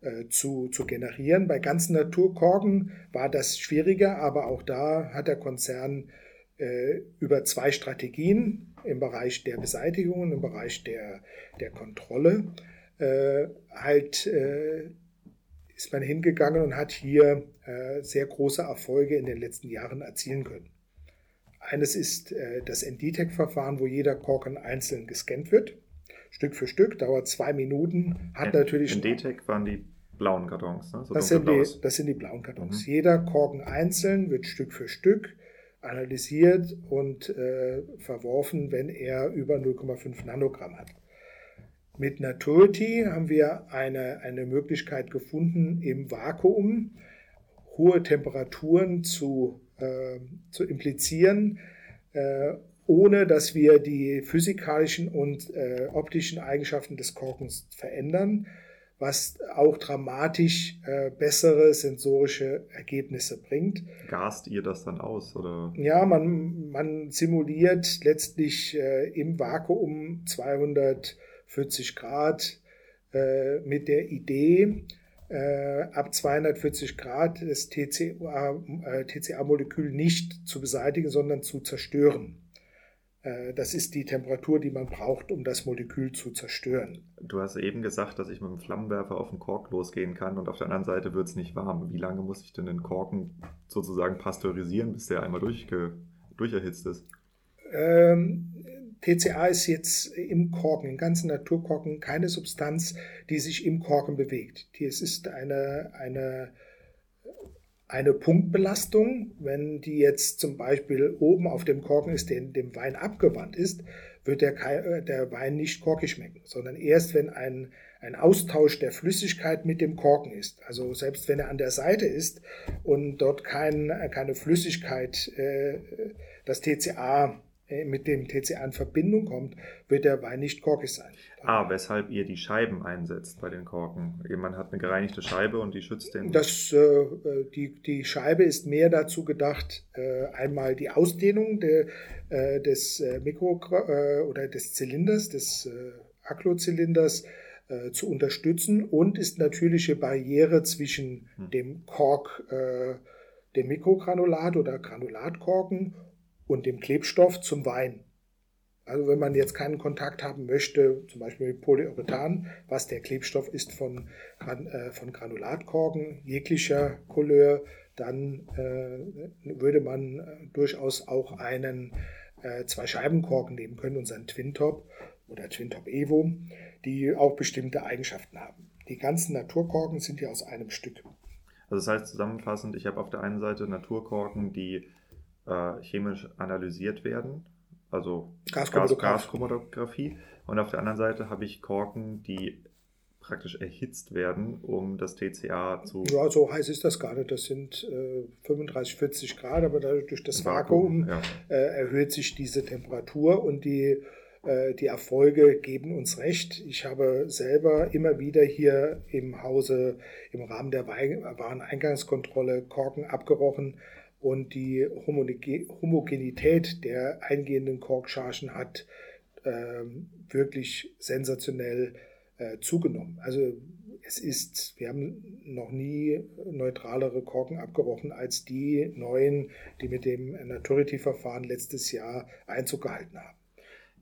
B: äh, zu, zu generieren. Bei ganzen Naturkorken war das schwieriger, aber auch da hat der Konzern äh, über zwei Strategien im Bereich der Beseitigung und im Bereich der, der Kontrolle äh, halt äh, ist man hingegangen und hat hier äh, sehr große Erfolge in den letzten Jahren erzielen können. Eines ist äh, das NDTEC-Verfahren, wo jeder Korken einzeln gescannt wird. Stück für Stück, dauert zwei Minuten, hat natürlich.
A: NDTEC waren die blauen Kartons, ne?
B: So das, sind die, das sind die blauen Kartons. Mhm. Jeder Korken einzeln wird Stück für Stück analysiert und äh, verworfen, wenn er über 0,5 Nanogramm hat. Mit Naturity haben wir eine, eine Möglichkeit gefunden, im Vakuum hohe Temperaturen zu, äh, zu implizieren, äh, ohne dass wir die physikalischen und äh, optischen Eigenschaften des Korkens verändern, was auch dramatisch äh, bessere sensorische Ergebnisse bringt.
A: Gast ihr das dann aus? Oder?
B: Ja, man, man simuliert letztlich äh, im Vakuum 240 Grad äh, mit der Idee, äh, ab 240 Grad das TCA-Molekül äh, nicht zu beseitigen, sondern zu zerstören. Äh, das ist die Temperatur, die man braucht, um das Molekül zu zerstören.
A: Du hast eben gesagt, dass ich mit dem Flammenwerfer auf den Kork losgehen kann und auf der anderen Seite wird es nicht warm. Wie lange muss ich denn den Korken sozusagen pasteurisieren, bis der einmal durchge durcherhitzt ist?
B: Ähm, TCA ist jetzt im Korken, im ganzen Naturkorken, keine Substanz, die sich im Korken bewegt. Es ist eine, eine eine Punktbelastung. Wenn die jetzt zum Beispiel oben auf dem Korken ist, der dem Wein abgewandt ist, wird der, äh, der Wein nicht korkig schmecken, sondern erst wenn ein, ein Austausch der Flüssigkeit mit dem Korken ist. Also selbst wenn er an der Seite ist und dort kein, keine Flüssigkeit, äh, das TCA mit dem TCA in Verbindung kommt, wird der Wein nicht korkig sein.
A: Ah, weshalb ihr die Scheiben einsetzt bei den Korken. Man hat eine gereinigte Scheibe und die schützt den.
B: Das, äh, die, die Scheibe ist mehr dazu gedacht, äh, einmal die Ausdehnung der, äh, des äh, Mikro- äh, oder des Zylinders, des äh, Aklozylinders äh, zu unterstützen und ist natürliche Barriere zwischen hm. dem Kork, äh, dem Mikrogranulat oder Granulatkorken und dem Klebstoff zum Wein. Also wenn man jetzt keinen Kontakt haben möchte, zum Beispiel mit Polyurethan, was der Klebstoff ist von, äh, von Granulatkorken jeglicher Couleur, dann äh, würde man äh, durchaus auch einen äh, Zwei-Scheiben-Korken nehmen können, unseren Twin-Top oder Twin-Top Evo, die auch bestimmte Eigenschaften haben. Die ganzen Naturkorken sind ja aus einem Stück.
A: Also das heißt zusammenfassend, ich habe auf der einen Seite Naturkorken, die äh, chemisch analysiert werden, also Gaschromatographie. Gas und auf der anderen Seite habe ich Korken, die praktisch erhitzt werden, um das TCA zu.
B: Ja, so heiß ist das gar nicht. Das sind äh, 35, 40 Grad, aber dadurch durch das Vakuum, Vakuum ja. äh, erhöht sich diese Temperatur und die, äh, die Erfolge geben uns recht. Ich habe selber immer wieder hier im Hause im Rahmen der Wareneingangskontrolle Korken abgerochen und die Homogenität der eingehenden Korkchargen hat ähm, wirklich sensationell äh, zugenommen. Also es ist, wir haben noch nie neutralere Korken abgerochen als die neuen, die mit dem Naturity-Verfahren letztes Jahr Einzug gehalten haben.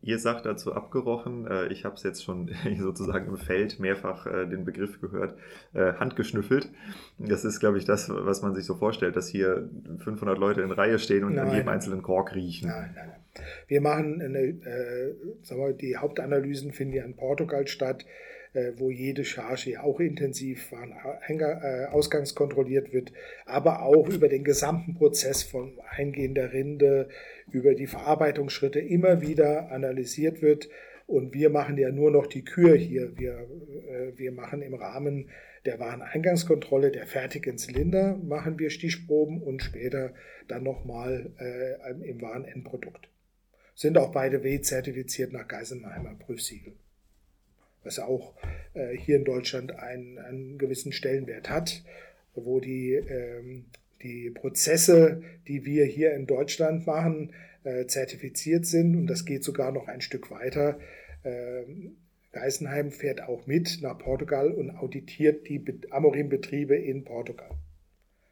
A: Ihr sagt dazu abgerochen, äh, ich habe es jetzt schon sozusagen im Feld mehrfach äh, den Begriff gehört, äh, handgeschnüffelt. Das ist, glaube ich, das, was man sich so vorstellt, dass hier 500 Leute in Reihe stehen und nein, an jedem einzelnen Kork riechen. Nein, nein,
B: nein. Wir machen eine, äh, sagen wir, die Hauptanalysen finden ja in Portugal statt. Äh, wo jede Charge auch intensiv äh, ausgangskontrolliert wird, aber auch über den gesamten Prozess von Eingehen der Rinde, über die Verarbeitungsschritte immer wieder analysiert wird. Und wir machen ja nur noch die Kür hier. Wir, äh, wir machen im Rahmen der Wareneingangskontrolle der fertigen Zylinder, machen wir Stichproben und später dann nochmal äh, im Warenendprodukt. Sind auch beide W-zertifiziert nach Geisenheimer Prüfsiegel was auch äh, hier in Deutschland einen, einen, gewissen Stellenwert hat, wo die ähm, die Prozesse, die wir hier in Deutschland machen, äh, zertifiziert sind und das geht sogar noch ein Stück weiter. Ähm, Geisenheim fährt auch mit nach Portugal und auditiert die Amorim-Betriebe in Portugal,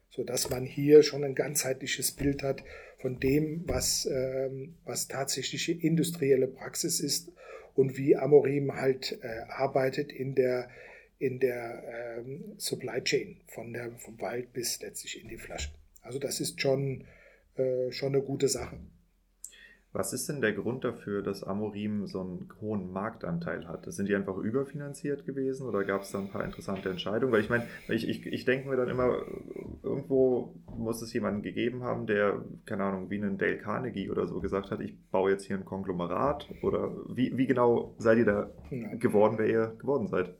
B: sodass man hier schon ein ganzheitliches Bild hat von dem, was, ähm, was tatsächliche industrielle Praxis ist und wie Amorim halt äh, arbeitet in der, in der ähm, Supply Chain, von der, vom Wald bis letztlich in die Flasche. Also das ist schon, äh, schon eine gute Sache.
A: Was ist denn der Grund dafür, dass Amorim so einen hohen Marktanteil hat? Sind die einfach überfinanziert gewesen oder gab es da ein paar interessante Entscheidungen? Weil ich meine, ich, ich, ich denke mir dann immer, irgendwo muss es jemanden gegeben haben, der, keine Ahnung, wie einen Dale Carnegie oder so gesagt hat, ich baue jetzt hier ein Konglomerat oder wie, wie genau seid ihr da geworden, wer ihr geworden seid?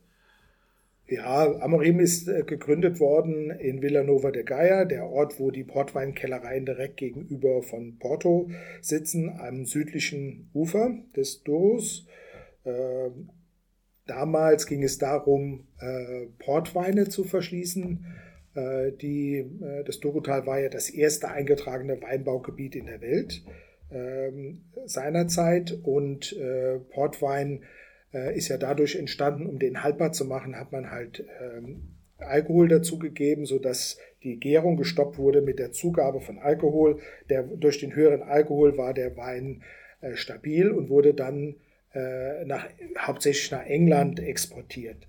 B: Ja, Amorim ist äh, gegründet worden in Villanova de Gaia, der Ort, wo die Portweinkellereien direkt gegenüber von Porto sitzen, am südlichen Ufer des Dours. Ähm, damals ging es darum, äh, Portweine zu verschließen. Äh, die, das Dorutal war ja das erste eingetragene Weinbaugebiet in der Welt ähm, seinerzeit und Portwein äh, ist ja dadurch entstanden, um den haltbar zu machen, hat man halt ähm, Alkohol dazugegeben, sodass die Gärung gestoppt wurde mit der Zugabe von Alkohol. Der, durch den höheren Alkohol war der Wein äh, stabil und wurde dann äh, nach, hauptsächlich nach England exportiert.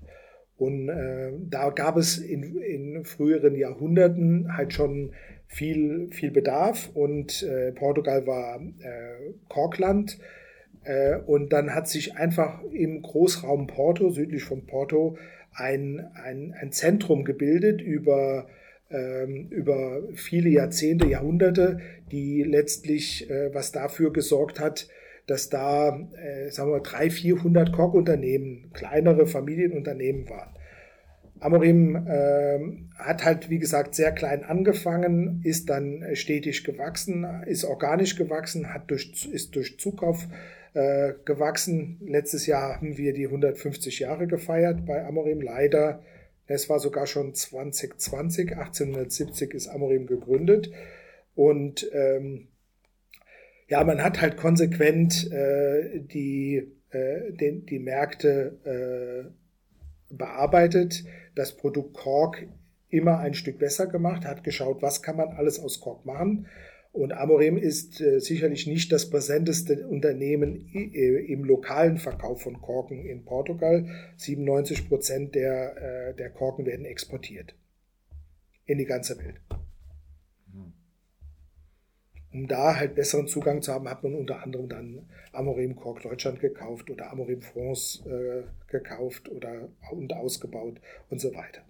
B: Und äh, da gab es in, in, früheren Jahrhunderten halt schon viel, viel Bedarf und äh, Portugal war äh, Korkland. Äh, und dann hat sich einfach im Großraum Porto, südlich von Porto, ein, ein, ein Zentrum gebildet über, ähm, über viele Jahrzehnte, Jahrhunderte, die letztlich äh, was dafür gesorgt hat, dass da, äh, sagen wir, 300, 400 Kochunternehmen, kleinere Familienunternehmen waren. Amorim äh, hat halt, wie gesagt, sehr klein angefangen, ist dann stetig gewachsen, ist organisch gewachsen, hat durch, ist durch Zukauf äh, gewachsen. Letztes Jahr haben wir die 150 Jahre gefeiert bei Amorim. Leider, es war sogar schon 2020, 1870 ist Amorim gegründet. Und ähm, ja, man hat halt konsequent äh, die, äh, den, die Märkte äh, bearbeitet, das Produkt Kork immer ein Stück besser gemacht, hat geschaut, was kann man alles aus Kork machen und Amorim ist äh, sicherlich nicht das präsenteste Unternehmen äh, im lokalen Verkauf von Korken in Portugal. 97 Prozent der, äh, der Korken werden exportiert in die ganze Welt. Um da halt besseren Zugang zu haben, hat man unter anderem dann Amorim Kork Deutschland gekauft oder Amorim France äh, gekauft oder und ausgebaut und so weiter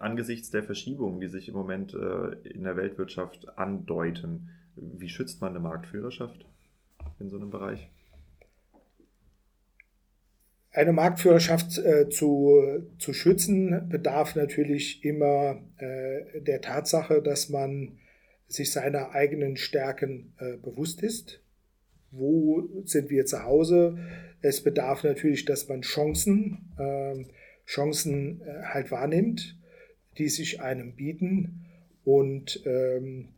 A: angesichts der Verschiebungen, die sich im Moment äh, in der Weltwirtschaft andeuten, wie schützt man eine Marktführerschaft in so einem Bereich?
B: Eine Marktführerschaft äh, zu, zu schützen bedarf natürlich immer äh, der Tatsache, dass man sich seiner eigenen Stärken äh, bewusst ist. Wo sind wir zu Hause? Es bedarf natürlich, dass man Chancen, ähm, Chancen äh, halt wahrnimmt die sich einem bieten. Und ähm,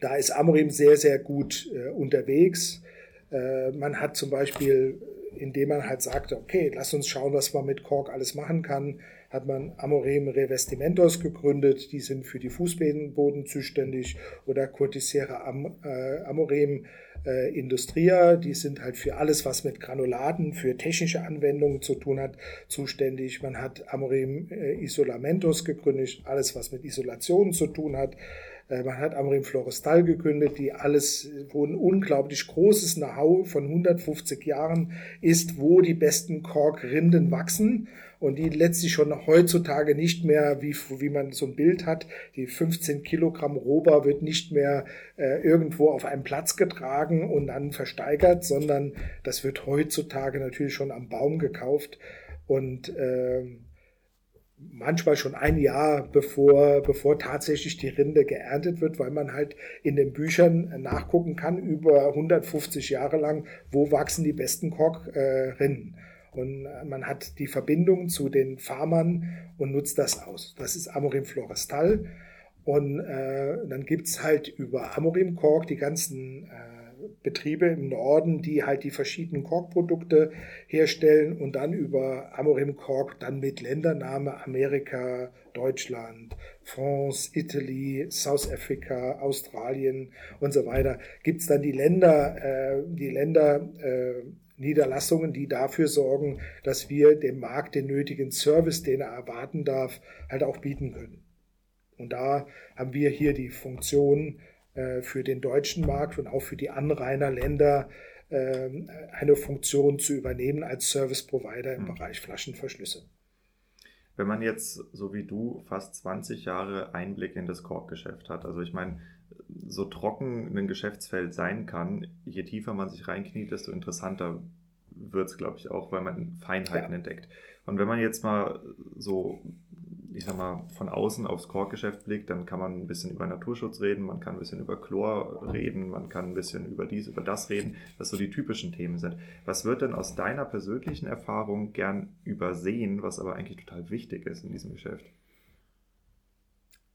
B: da ist Amorim sehr, sehr gut äh, unterwegs. Äh, man hat zum Beispiel, indem man halt sagte, okay, lass uns schauen, was man mit Kork alles machen kann, hat man Amorim Revestimentos gegründet, die sind für die Fußboden zuständig, oder Cortisera Am, äh, Amorim äh, Industria, die sind halt für alles, was mit Granulaten, für technische Anwendungen zu tun hat, zuständig. Man hat Amorim äh, Isolamentos gegründet, alles, was mit Isolation zu tun hat. Äh, man hat Amorim Florestal gegründet, die alles, wo ein unglaublich großes Know-how von 150 Jahren ist, wo die besten Korkrinden wachsen und die letztlich schon heutzutage nicht mehr, wie, wie man so ein Bild hat, die 15 Kilogramm Rohbar wird nicht mehr äh, irgendwo auf einem Platz getragen und dann versteigert, sondern das wird heutzutage natürlich schon am Baum gekauft und äh, manchmal schon ein Jahr bevor, bevor tatsächlich die Rinde geerntet wird, weil man halt in den Büchern nachgucken kann über 150 Jahre lang, wo wachsen die besten Korkrinden. Und man hat die Verbindung zu den Farmern und nutzt das aus. Das ist Amorim Florestal. Und äh, dann gibt es halt über Amorim Kork die ganzen äh, Betriebe im Norden, die halt die verschiedenen Korkprodukte herstellen und dann über Amorim Kork dann mit Ländername Amerika, Deutschland, France, Italy, South Africa, Australien und so weiter, gibt es dann die Länder, äh, die Länder äh, Niederlassungen, die dafür sorgen, dass wir dem Markt den nötigen Service, den er erwarten darf, halt auch bieten können. Und da haben wir hier die Funktion für den deutschen Markt und auch für die Anrainerländer äh, eine Funktion zu übernehmen als Service Provider im mhm. Bereich Flaschenverschlüsse.
A: Wenn man jetzt, so wie du, fast 20 Jahre Einblick in das Korkgeschäft hat, also ich meine, so trocken ein Geschäftsfeld sein kann, je tiefer man sich reinkniet, desto interessanter wird es, glaube ich, auch, weil man Feinheiten ja. entdeckt. Und wenn man jetzt mal so, ich sag mal, von außen aufs Korkgeschäft blickt, dann kann man ein bisschen über Naturschutz reden, man kann ein bisschen über Chlor reden, man kann ein bisschen über dies, über das reden, was so die typischen Themen sind. Was wird denn aus deiner persönlichen Erfahrung gern übersehen, was aber eigentlich total wichtig ist in diesem Geschäft?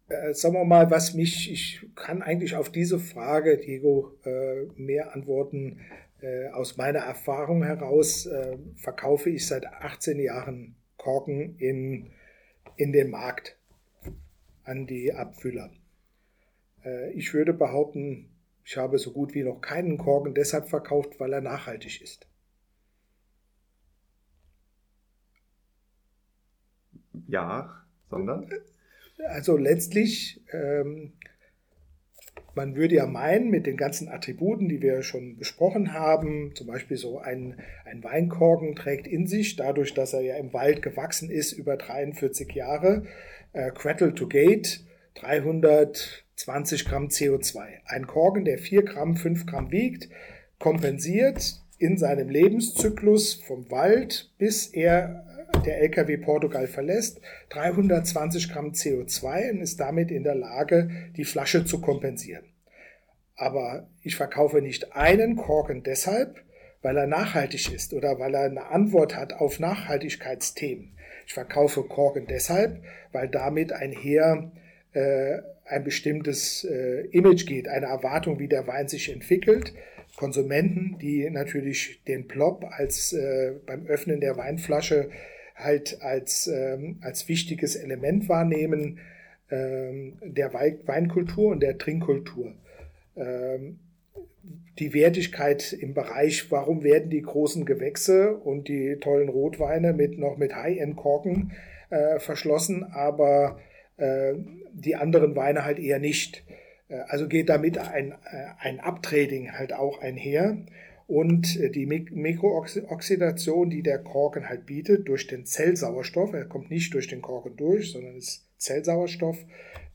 B: äh, sagen wir mal, was mich, ich kann eigentlich auf diese Frage, Diego, äh, mehr antworten. Äh, aus meiner Erfahrung heraus äh, verkaufe ich seit 18 Jahren Korken in, in den Markt an die Abfüller. Äh, ich würde behaupten, ich habe so gut wie noch keinen Korken deshalb verkauft, weil er nachhaltig ist.
A: Ja, sondern?
B: Also letztlich, ähm, man würde ja meinen, mit den ganzen Attributen, die wir schon besprochen haben, zum Beispiel so ein, ein Weinkorken trägt in sich, dadurch, dass er ja im Wald gewachsen ist, über 43 Jahre, äh, Cradle to Gate, 320 Gramm CO2. Ein Korken, der 4 Gramm, 5 Gramm wiegt, kompensiert in seinem Lebenszyklus vom Wald, bis er der LKW Portugal verlässt, 320 Gramm CO2 und ist damit in der Lage, die Flasche zu kompensieren. Aber ich verkaufe nicht einen Korken deshalb, weil er nachhaltig ist oder weil er eine Antwort hat auf Nachhaltigkeitsthemen. Ich verkaufe Korken deshalb, weil damit einher äh, ein bestimmtes äh, Image geht, eine Erwartung, wie der Wein sich entwickelt. Konsumenten, die natürlich den Plop als äh, beim Öffnen der Weinflasche halt als, ähm, als wichtiges Element wahrnehmen ähm, der Weinkultur und der Trinkkultur. Ähm, die Wertigkeit im Bereich, warum werden die großen Gewächse und die tollen Rotweine mit noch mit High-End-Korken äh, verschlossen, aber äh, die anderen Weine halt eher nicht. Äh, also geht damit ein, äh, ein Uptrading halt auch einher und äh, die Mikrooxidation, die der Korken halt bietet, durch den Zellsauerstoff, er kommt nicht durch den Korken durch, sondern ist Zellsauerstoff,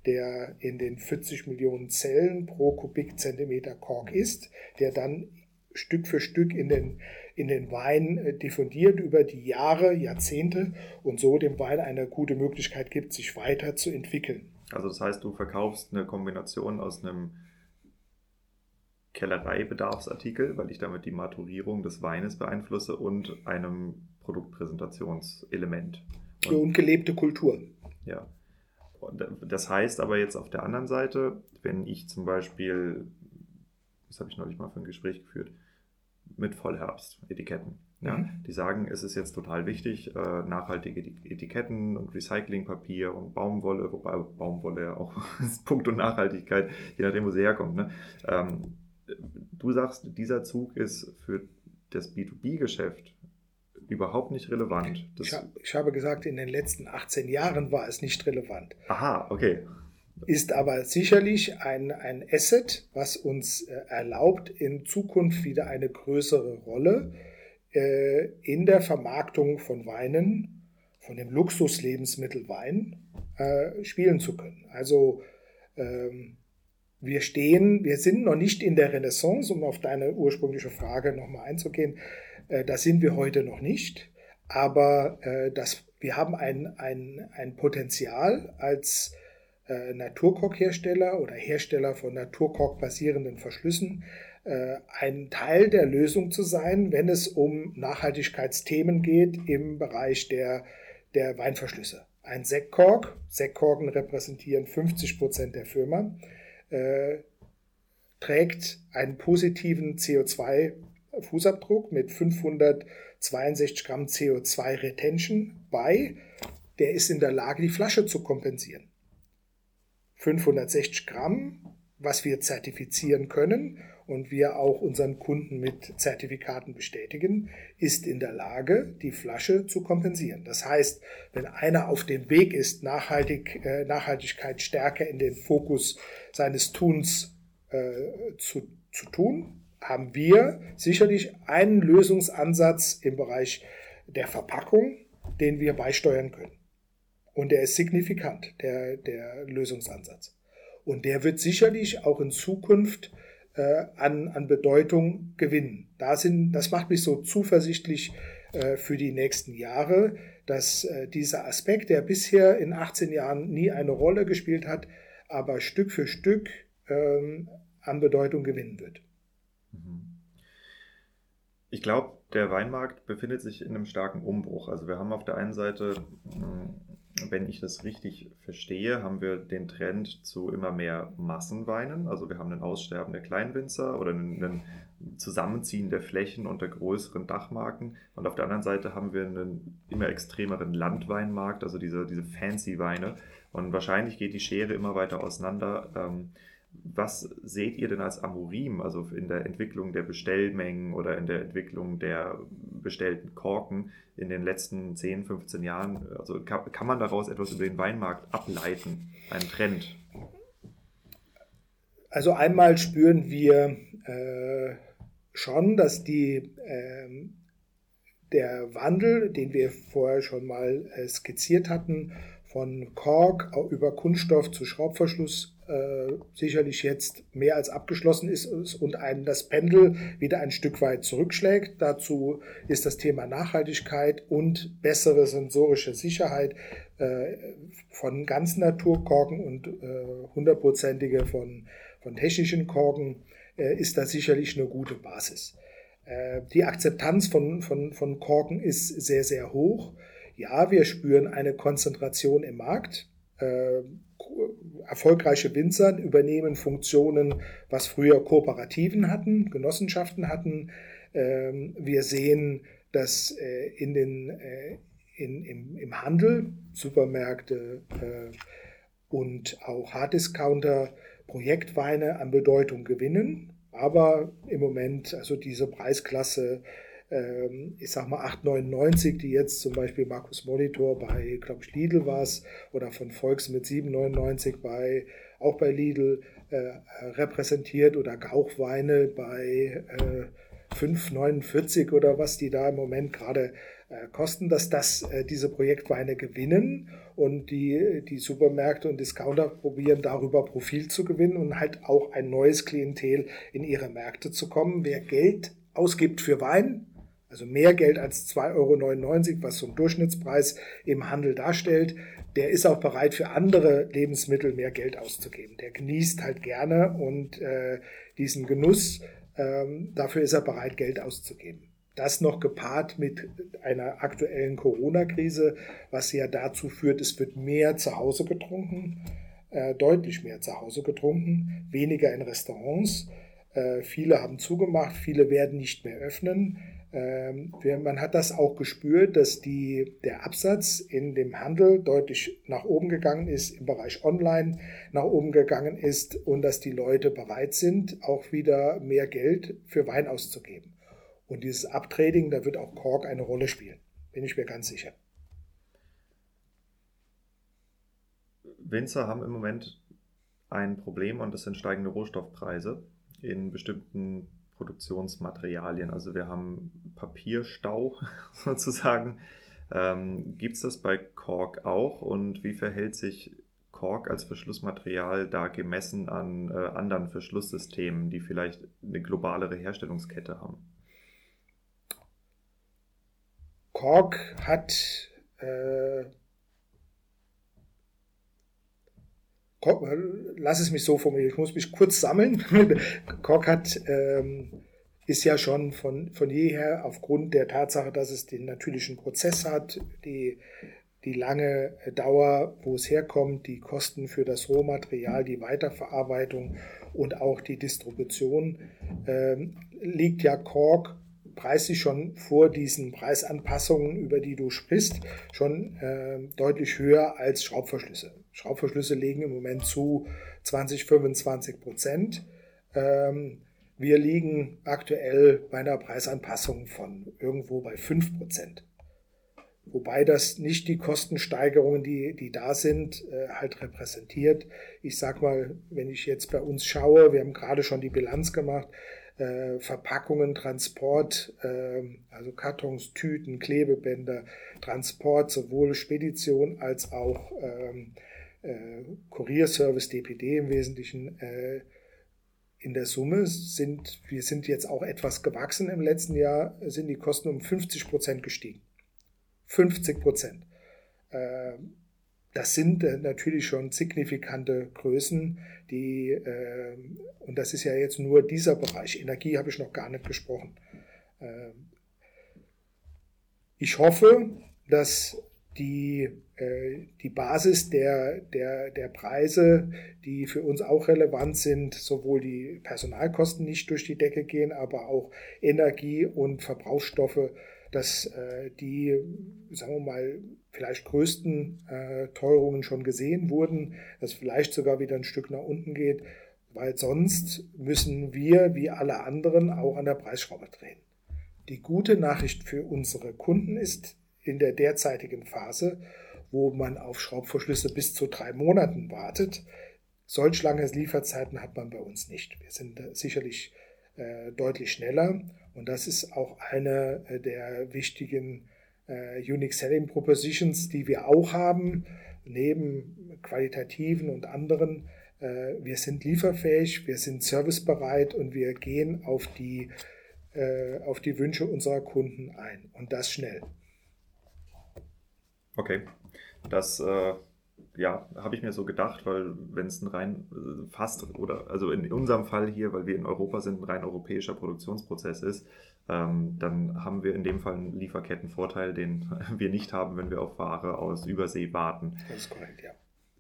B: der in den 40 Millionen Zellen pro Kubikzentimeter Kork ist, der dann Stück für Stück in den, in den Wein äh, diffundiert über die Jahre, Jahrzehnte und so dem Wein eine gute Möglichkeit gibt, sich weiter zu entwickeln.
A: Also das heißt, du verkaufst eine Kombination aus einem Kellereibedarfsartikel, weil ich damit die Maturierung des Weines beeinflusse und einem Produktpräsentationselement.
B: Und, und gelebte Kultur.
A: Ja. Und das heißt aber jetzt auf der anderen Seite, wenn ich zum Beispiel, das habe ich neulich mal für ein Gespräch geführt, mit Vollherbst-Etiketten. Ja, mhm. Die sagen, es ist jetzt total wichtig, äh, nachhaltige Etiketten und Recyclingpapier und Baumwolle, wobei Baumwolle ja auch Punkt und Nachhaltigkeit, je nachdem, wo sie herkommt. Ne? Du sagst, dieser Zug ist für das B2B-Geschäft überhaupt nicht relevant.
B: Ich, hab, ich, habe gesagt, in den letzten 18 Jahren war es nicht relevant.
A: Aha, okay.
B: Ist aber sicherlich ein, ein Asset, was uns äh, erlaubt, in Zukunft wieder eine größere Rolle äh, in der Vermarktung von Weinen, von dem Luxuslebensmittel Wein, äh, spielen zu können. Also ähm, wir stehen, wir sind noch nicht in der Renaissance, um auf deine ursprüngliche Frage nochmal einzugehen. Äh, das sind wir heute noch nicht. Aber äh, das, wir haben ein, ein, ein Potenzial als äh, Naturkorkhersteller oder Hersteller von Naturkork-basierenden Verschlüssen, äh, ein Teil der Lösung zu sein, wenn es um Nachhaltigkeitsthemen geht im Bereich der, der Weinverschlüsse. ein Sektkork, Sektkorken repräsentieren 50 Prozent der Firma, äh, trägt einen positiven CO2-Fußabdruck mit 562 Gramm CO2-Retention bei. Der ist in der Lage, die Flasche zu kompensieren. 560 Gramm, was wir zertifizieren können und wir auch unseren Kunden mit Zertifikaten bestätigen, ist in der Lage, die Flasche zu kompensieren. Das heißt, wenn einer auf dem Weg ist, Nachhaltig, äh, Nachhaltigkeit stärker in den Fokus seines Tuns äh, zu, zu tun, haben wir sicherlich einen Lösungsansatz im Bereich der Verpackung, den wir beisteuern können. Und der ist signifikant, der, der Lösungsansatz. Und der wird sicherlich auch in Zukunft äh, an, an Bedeutung gewinnen. Da sind, das macht mich so zuversichtlich äh, für die nächsten Jahre, dass äh, dieser Aspekt, der bisher in 18 Jahren nie eine Rolle gespielt hat, aber Stück für Stück ähm, an Bedeutung gewinnen wird. Mhm.
A: Ich glaube, der Weinmarkt befindet sich in einem starken Umbruch. Also wir haben auf der einen Seite wenn ich das richtig verstehe, haben wir den Trend zu immer mehr Massenweinen. Also wir haben ein Aussterben der Kleinwinzer oder ein Zusammenziehen der Flächen unter größeren Dachmarken. Und auf der anderen Seite haben wir einen immer extremeren Landweinmarkt, also diese, diese fancy Weine. Und wahrscheinlich geht die Schere immer weiter auseinander. Ähm, was seht ihr denn als Amorim, also in der Entwicklung der Bestellmengen oder in der Entwicklung der bestellten Korken in den letzten 10, 15 Jahren? Also kann, kann man daraus etwas über den Weinmarkt ableiten, einen Trend?
B: Also einmal spüren wir äh, schon, dass die, äh, der Wandel, den wir vorher schon mal äh, skizziert hatten, von Kork über Kunststoff zu Schraubverschluss äh, sicherlich jetzt mehr als abgeschlossen ist und einen das Pendel wieder ein Stück weit zurückschlägt. Dazu ist das Thema Nachhaltigkeit und bessere sensorische Sicherheit äh, von ganzen Naturkorken und äh, hundertprozentige von, von technischen Korken äh, ist da sicherlich eine gute Basis. Äh, die Akzeptanz von, von, von Korken ist sehr, sehr hoch. Ja, wir spüren eine Konzentration im Markt. Erfolgreiche Winzer übernehmen Funktionen, was früher Kooperativen hatten, Genossenschaften hatten. Ähm, wir sehen, dass äh, in den, äh, in, im, im Handel Supermärkte äh, und auch Harddiscounter Projektweine an Bedeutung gewinnen. Aber im Moment, also diese Preisklasse ich sag mal 8,99, die jetzt zum Beispiel Markus Monitor bei, glaube ich, Lidl war es, oder von Volks mit 7,99 bei, auch bei Lidl äh, repräsentiert oder Gauchweine bei äh, 5,49 oder was die da im Moment gerade äh, kosten, dass das äh, diese Projektweine gewinnen und die, die Supermärkte und Discounter probieren darüber Profil zu gewinnen und halt auch ein neues Klientel in ihre Märkte zu kommen. Wer Geld ausgibt für Wein, also mehr Geld als 2,99 Euro, was ein Durchschnittspreis im Handel darstellt, der ist auch bereit für andere Lebensmittel mehr Geld auszugeben. Der genießt halt gerne und äh, diesen Genuss, ähm, dafür ist er bereit, Geld auszugeben. Das noch gepaart mit einer aktuellen Corona-Krise, was ja dazu führt, es wird mehr zu Hause getrunken, äh, deutlich mehr zu Hause getrunken, weniger in Restaurants. Äh, viele haben zugemacht, viele werden nicht mehr öffnen. Ähm, man hat das auch gespürt, dass die, der Absatz in dem Handel deutlich nach oben gegangen ist, im Bereich Online nach oben gegangen ist und dass die Leute bereit sind, auch wieder mehr Geld für Wein auszugeben. Und dieses Uptrading, da wird auch Kork eine Rolle spielen, bin ich mir ganz sicher.
A: Winzer haben im Moment ein Problem und das sind steigende Rohstoffpreise in bestimmten Produktionsmaterialien. Also wir haben Papierstau sozusagen. Ähm, Gibt es das bei Kork auch und wie verhält sich Kork als Verschlussmaterial da gemessen an äh, anderen Verschlusssystemen, die vielleicht eine globalere Herstellungskette haben?
B: Kork hat äh, lass es mich so formulieren, ich muss mich kurz sammeln. Kork hat, ähm, ist ja schon von, von jeher aufgrund der Tatsache, dass es den natürlichen Prozess hat, die die lange Dauer, wo es herkommt, die Kosten für das Rohmaterial, die Weiterverarbeitung und auch die Distribution, äh, liegt ja Kork preislich schon vor diesen Preisanpassungen, über die du sprichst, schon äh, deutlich höher als Schraubverschlüsse. Schraubverschlüsse legen im Moment zu 20, 25 Prozent. Ähm, wir liegen aktuell bei einer Preisanpassung von irgendwo bei 5 Prozent. Wobei das nicht die Kostensteigerungen, die, die da sind, äh, halt repräsentiert. Ich sag mal, wenn ich jetzt bei uns schaue, wir haben gerade schon die Bilanz gemacht, äh, Verpackungen, Transport, äh, also Kartons, Tüten, Klebebänder, Transport, sowohl Spedition als auch ähm, äh, Kurierservice, DPD im Wesentlichen. Äh, in der Summe sind, wir sind jetzt auch etwas gewachsen im letzten Jahr, sind die Kosten um 50 Prozent gestiegen. 50 Prozent. Ähm, das sind äh, natürlich schon signifikante Größen, die, ähm, und das ist ja jetzt nur dieser Bereich. Energie habe ich noch gar nicht gesprochen. Ähm, ich hoffe, dass die, äh, die Basis der, der, der Preise, die für uns auch relevant sind, sowohl die Personalkosten nicht durch die Decke gehen, aber auch Energie und Verbrauchsstoffe, dass äh, die, sagen wir mal, vielleicht größten äh, Teuerungen schon gesehen wurden, dass vielleicht sogar wieder ein Stück nach unten geht, weil sonst müssen wir, wie alle anderen, auch an der Preisschraube drehen. Die gute Nachricht für unsere Kunden ist in der derzeitigen Phase, wo man auf Schraubverschlüsse bis zu drei Monaten wartet, solch lange Lieferzeiten hat man bei uns nicht. Wir sind sicherlich äh, deutlich schneller und das ist auch eine äh, der wichtigen äh, Unique Selling Propositions, die wir auch haben, neben qualitativen und anderen. Äh, wir sind lieferfähig, wir sind servicebereit und wir gehen auf die, äh, auf die Wünsche unserer Kunden ein und das schnell.
A: Okay, das äh, ja, habe ich mir so gedacht, weil wenn es ein rein äh, fast oder also in unserem Fall hier, weil wir in Europa sind, ein rein europäischer Produktionsprozess ist, ähm, dann haben wir in dem Fall einen Lieferkettenvorteil, den wir nicht haben, wenn wir auf Ware aus Übersee warten.
B: Das ist korrekt, ja.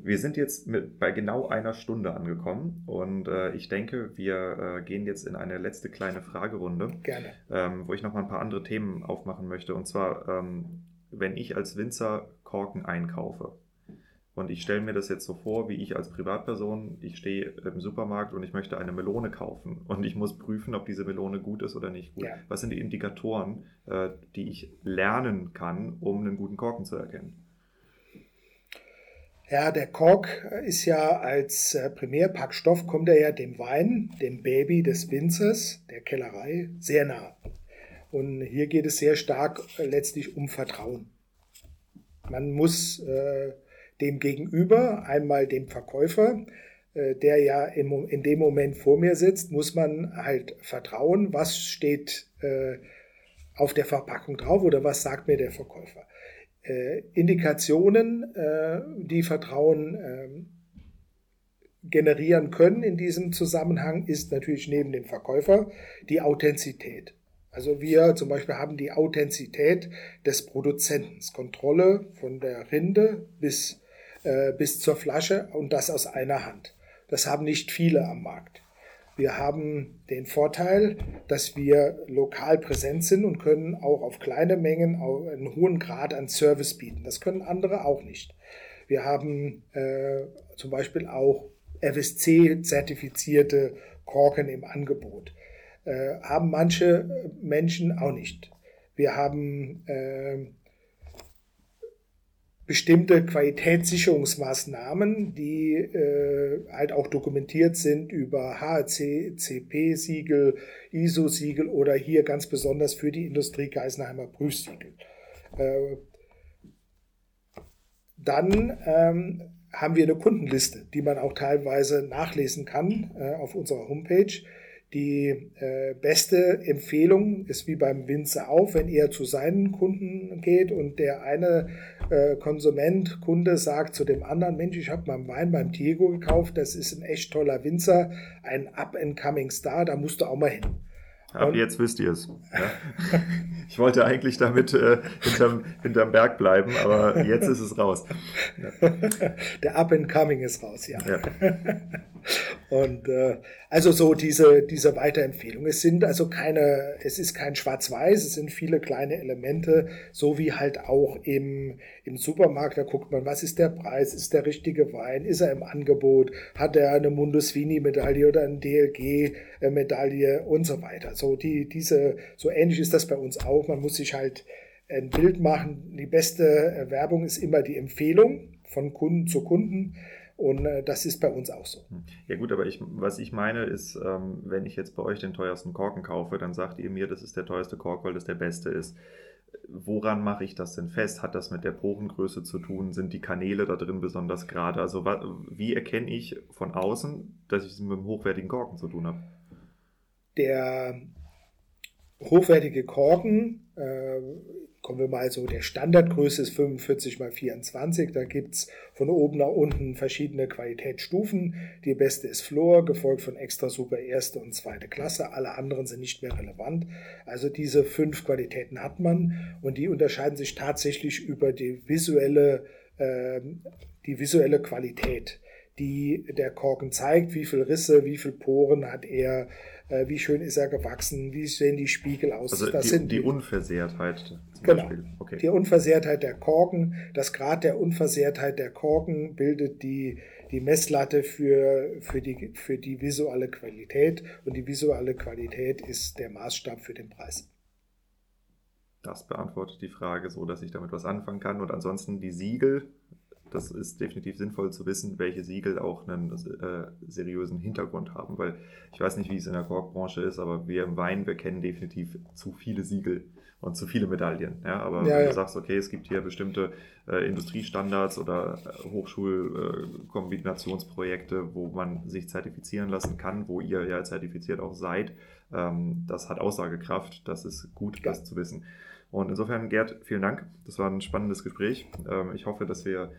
A: Wir sind jetzt mit, bei genau einer Stunde angekommen und äh, ich denke, wir äh, gehen jetzt in eine letzte kleine Fragerunde,
B: Gerne.
A: Ähm, wo ich noch mal ein paar andere Themen aufmachen möchte. Und zwar, ähm, wenn ich als Winzer Korken einkaufe, und ich stelle mir das jetzt so vor, wie ich als Privatperson, ich stehe im Supermarkt und ich möchte eine Melone kaufen und ich muss prüfen, ob diese Melone gut ist oder nicht gut. Ja. Was sind die Indikatoren, äh, die ich lernen kann, um einen guten Korken zu erkennen?
B: Ja, der Kork ist ja als äh, Primärpackstoff, kommt er ja dem Wein, dem Baby des Winzers, der Kellerei, sehr nah. Und hier geht es sehr stark letztlich um Vertrauen. Man muss äh, dem Gegenüber, einmal dem Verkäufer, äh, der ja im, in dem Moment vor mir sitzt, muss man halt vertrauen, was steht äh, auf der Verpackung drauf oder was sagt mir der Verkäufer. Äh, Indikationen, äh, die Vertrauen ähm, generieren können in diesem Zusammenhang, ist natürlich neben dem Verkäufer die Authentizität. Also wir zum Beispiel haben die Authentizität des Produzenten, Kontrolle von der Rinde bis äh, bis zur Flasche und das aus einer Hand. Das haben nicht viele am Markt. Wir haben den Vorteil, dass wir lokal präsent sind und können auch auf kleine Mengen einen hohen Grad an Service bieten. Das können andere auch nicht. Wir haben äh, zum Beispiel auch FSC-zertifizierte Korken im Angebot. Äh, haben manche Menschen auch nicht. Wir haben äh, bestimmte Qualitätssicherungsmaßnahmen, die äh, halt auch dokumentiert sind über HACCP-Siegel, ISO-Siegel oder hier ganz besonders für die Industrie Geisenheimer Prüfsiegel. Äh, dann ähm, haben wir eine Kundenliste, die man auch teilweise nachlesen kann äh, auf unserer Homepage. Die äh, beste Empfehlung ist wie beim Winzer auch, wenn er zu seinen Kunden geht und der eine äh, Konsument, Kunde sagt zu dem anderen, Mensch, ich habe meinen Wein beim Diego gekauft, das ist ein echt toller Winzer, ein up-and-coming Star, da musst du auch mal hin.
A: Ab und, jetzt wisst ihr es. Ja. ich wollte eigentlich damit äh, hinterm, hinterm Berg bleiben, aber jetzt ist es raus.
B: Ja. Der Up and Coming ist raus, ja. ja. Und äh, also so diese, diese Weiterempfehlung. Es sind also keine, es ist kein Schwarz-Weiß, es sind viele kleine Elemente, so wie halt auch im, im Supermarkt, da guckt man, was ist der Preis, ist der richtige Wein, ist er im Angebot, hat er eine Mundus Vini-Medaille oder eine DLG-Medaille und so weiter. So die, diese, so ähnlich ist das bei uns auch. Man muss sich halt ein Bild machen. Die beste Werbung ist immer die Empfehlung von Kunden zu Kunden. Und äh, das ist bei uns auch so. Hm.
A: Ja gut, aber ich, was ich meine ist, ähm, wenn ich jetzt bei euch den teuersten Korken kaufe, dann sagt ihr mir, das ist der teuerste Kork, weil das der beste ist. Woran mache ich das denn fest? Hat das mit der Porengröße zu tun? Sind die Kanäle da drin besonders gerade? Also wie erkenne ich von außen, dass ich es mit einem hochwertigen Korken zu tun habe?
B: Der hochwertige Korken äh, kommen wir mal so, der Standardgröße ist 45 mal 24. Da gibt es von oben nach unten verschiedene Qualitätsstufen. Die beste ist Flor, gefolgt von Extra Super erste und zweite Klasse. Alle anderen sind nicht mehr relevant. Also diese fünf Qualitäten hat man und die unterscheiden sich tatsächlich über die visuelle, äh, die visuelle Qualität die der Korken zeigt, wie viel Risse, wie viel Poren hat er, äh, wie schön ist er gewachsen, wie sehen die Spiegel aus.
A: Also
B: das
A: die,
B: sind
A: die Unversehrtheit.
B: Genau. Okay. Die Unversehrtheit der Korken, das Grad der Unversehrtheit der Korken bildet die, die Messlatte für, für, die, für die visuelle Qualität und die visuelle Qualität ist der Maßstab für den Preis.
A: Das beantwortet die Frage so, dass ich damit was anfangen kann. Und ansonsten die Siegel, das ist definitiv sinnvoll zu wissen, welche Siegel auch einen äh, seriösen Hintergrund haben, weil ich weiß nicht, wie es in der Korkbranche ist, aber wir im Wein, wir kennen definitiv zu viele Siegel und zu viele Medaillen. Ja, aber ja, wenn du sagst, okay, es gibt hier bestimmte äh, Industriestandards oder äh, Hochschulkombinationsprojekte, äh, wo man sich zertifizieren lassen kann, wo ihr ja zertifiziert auch seid, ähm, das hat Aussagekraft. Das ist gut, ja. das zu wissen. Und insofern, Gerd, vielen Dank. Das war ein spannendes Gespräch. Ähm, ich hoffe, dass wir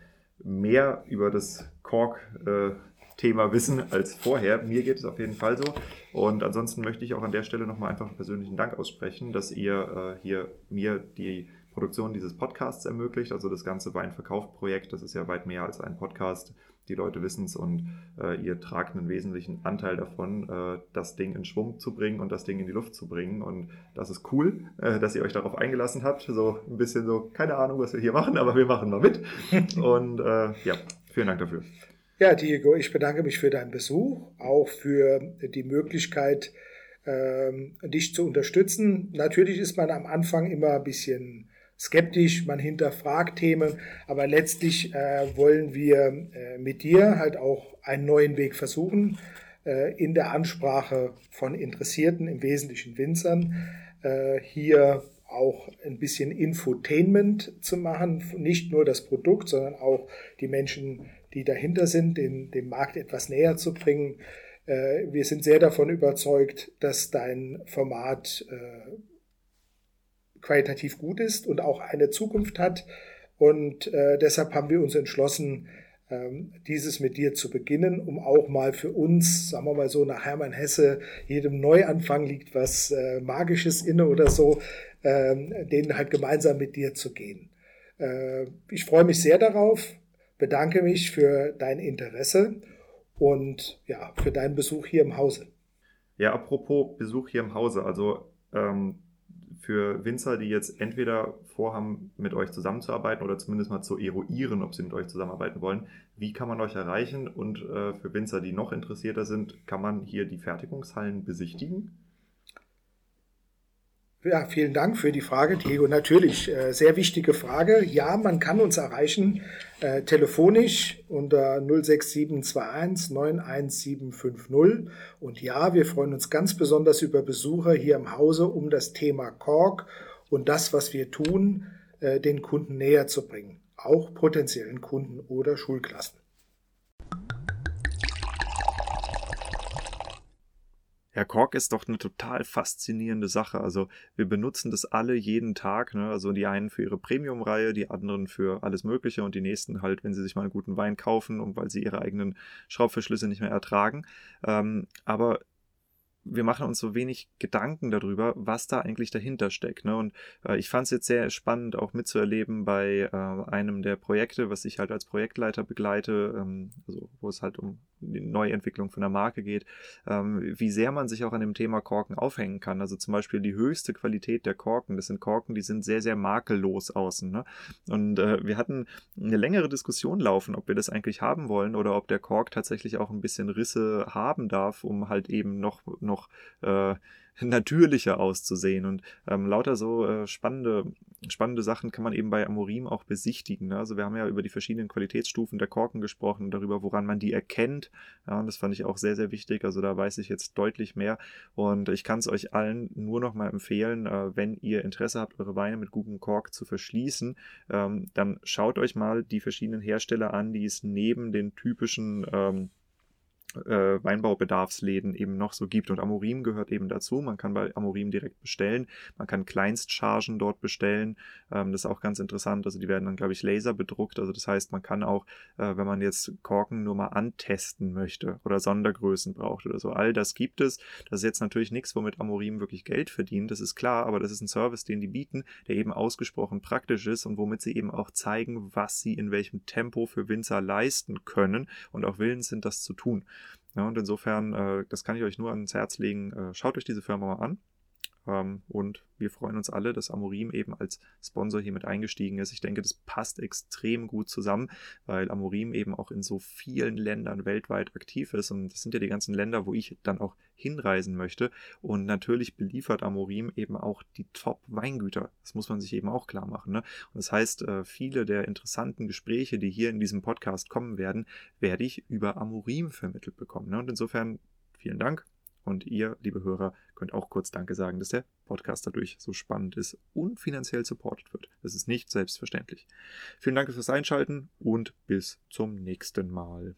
A: mehr über das Kork-Thema äh, wissen als vorher. Mir geht es auf jeden Fall so. Und ansonsten möchte ich auch an der Stelle nochmal einfach einen persönlichen Dank aussprechen, dass ihr äh, hier mir die Produktion dieses Podcasts ermöglicht. Also das ganze Weinverkaufprojekt, das ist ja weit mehr als ein Podcast. Die Leute wissen es und äh, ihr tragt einen wesentlichen Anteil davon, äh, das Ding in Schwung zu bringen und das Ding in die Luft zu bringen. Und das ist cool, äh, dass ihr euch darauf eingelassen habt. So ein bisschen so, keine Ahnung, was wir hier machen, aber wir machen mal mit. und äh, ja, vielen Dank dafür.
B: Ja, Diego, ich bedanke mich für deinen Besuch, auch für die Möglichkeit, ähm, dich zu unterstützen. Natürlich ist man am Anfang immer ein bisschen skeptisch, man hinterfragt Themen, aber letztlich äh, wollen wir äh, mit dir halt auch einen neuen Weg versuchen, äh, in der Ansprache von Interessierten, im Wesentlichen Winzern, äh, hier auch ein bisschen Infotainment zu machen, nicht nur das Produkt, sondern auch die Menschen, die dahinter sind, den, dem Markt etwas näher zu bringen. Äh, wir sind sehr davon überzeugt, dass dein Format äh, qualitativ gut ist und auch eine Zukunft hat. Und äh, deshalb haben wir uns entschlossen, ähm, dieses mit dir zu beginnen, um auch mal für uns, sagen wir mal so, nach Hermann Hesse, jedem Neuanfang liegt was äh, Magisches inne oder so, äh, den halt gemeinsam mit dir zu gehen. Äh, ich freue mich sehr darauf, bedanke mich für dein Interesse und ja, für deinen Besuch hier im Hause.
A: Ja, apropos Besuch hier im Hause, also ähm, für Winzer, die jetzt entweder vorhaben, mit euch zusammenzuarbeiten oder zumindest mal zu eruieren, ob sie mit euch zusammenarbeiten wollen, wie kann man euch erreichen? Und äh, für Winzer, die noch interessierter sind, kann man hier die Fertigungshallen besichtigen?
B: Ja, vielen Dank für die Frage, Diego. Natürlich, äh, sehr wichtige Frage. Ja, man kann uns erreichen äh, telefonisch unter 06721 91750. Und ja, wir freuen uns ganz besonders über Besucher hier im Hause, um das Thema Kork und das, was wir tun, äh, den Kunden näher zu bringen. Auch potenziellen Kunden oder Schulklassen.
A: Ja, Kork ist doch eine total faszinierende Sache. Also wir benutzen das alle jeden Tag. Ne? Also die einen für ihre Premium-Reihe, die anderen für alles Mögliche und die nächsten halt, wenn sie sich mal einen guten Wein kaufen und weil sie ihre eigenen Schraubverschlüsse nicht mehr ertragen. Ähm, aber wir machen uns so wenig Gedanken darüber, was da eigentlich dahinter steckt. Ne? Und äh, ich fand es jetzt sehr spannend, auch mitzuerleben bei äh, einem der Projekte, was ich halt als Projektleiter begleite, ähm, also wo es halt um die Neuentwicklung von der Marke geht, ähm, wie sehr man sich auch an dem Thema Korken aufhängen kann. Also zum Beispiel die höchste Qualität der Korken, das sind Korken, die sind sehr, sehr makellos außen. Ne? Und äh, wir hatten eine längere Diskussion laufen, ob wir das eigentlich haben wollen oder ob der Kork tatsächlich auch ein bisschen Risse haben darf, um halt eben noch, noch äh, natürlicher auszusehen. Und ähm, lauter so äh, spannende, spannende Sachen kann man eben bei Amorim auch besichtigen. Ne? Also wir haben ja über die verschiedenen Qualitätsstufen der Korken gesprochen, darüber, woran man die erkennt. Ja, und das fand ich auch sehr, sehr wichtig. Also da weiß ich jetzt deutlich mehr. Und ich kann es euch allen nur noch mal empfehlen, äh, wenn ihr Interesse habt, eure Weine mit gutem Kork zu verschließen, ähm, dann schaut euch mal die verschiedenen Hersteller an, die es neben den typischen ähm, äh, Weinbaubedarfsläden eben noch so gibt. Und Amorim gehört eben dazu. Man kann bei Amorim direkt bestellen. Man kann Kleinstchargen dort bestellen. Ähm, das ist auch ganz interessant. Also die werden dann, glaube ich, laser bedruckt. Also das heißt, man kann auch, äh, wenn man jetzt Korken nur mal antesten möchte oder Sondergrößen braucht oder so, all das gibt es. Das ist jetzt natürlich nichts, womit Amorim wirklich Geld verdient. Das ist klar, aber das ist ein Service, den die bieten, der eben ausgesprochen praktisch ist und womit sie eben auch zeigen, was sie in welchem Tempo für Winzer leisten können und auch willens sind, das zu tun. Ja, und insofern, äh, das kann ich euch nur ans Herz legen. Äh, schaut euch diese Firma mal an. Ähm, und wir freuen uns alle, dass Amorim eben als Sponsor hier mit eingestiegen ist. Ich denke, das passt extrem gut zusammen, weil Amorim eben auch in so vielen Ländern weltweit aktiv ist. Und das sind ja die ganzen Länder, wo ich dann auch hinreisen möchte. Und natürlich beliefert Amorim eben auch die Top-Weingüter. Das muss man sich eben auch klar machen. Ne? Und das heißt, äh, viele der interessanten Gespräche, die hier in diesem Podcast kommen werden, werde ich über Amorim vermittelt bekommen. Ne? Und insofern vielen Dank und ihr, liebe Hörer, könnt auch kurz Danke sagen, dass der Podcast dadurch so spannend ist und finanziell supportet wird. Das ist nicht selbstverständlich. Vielen Dank fürs Einschalten und bis zum nächsten Mal.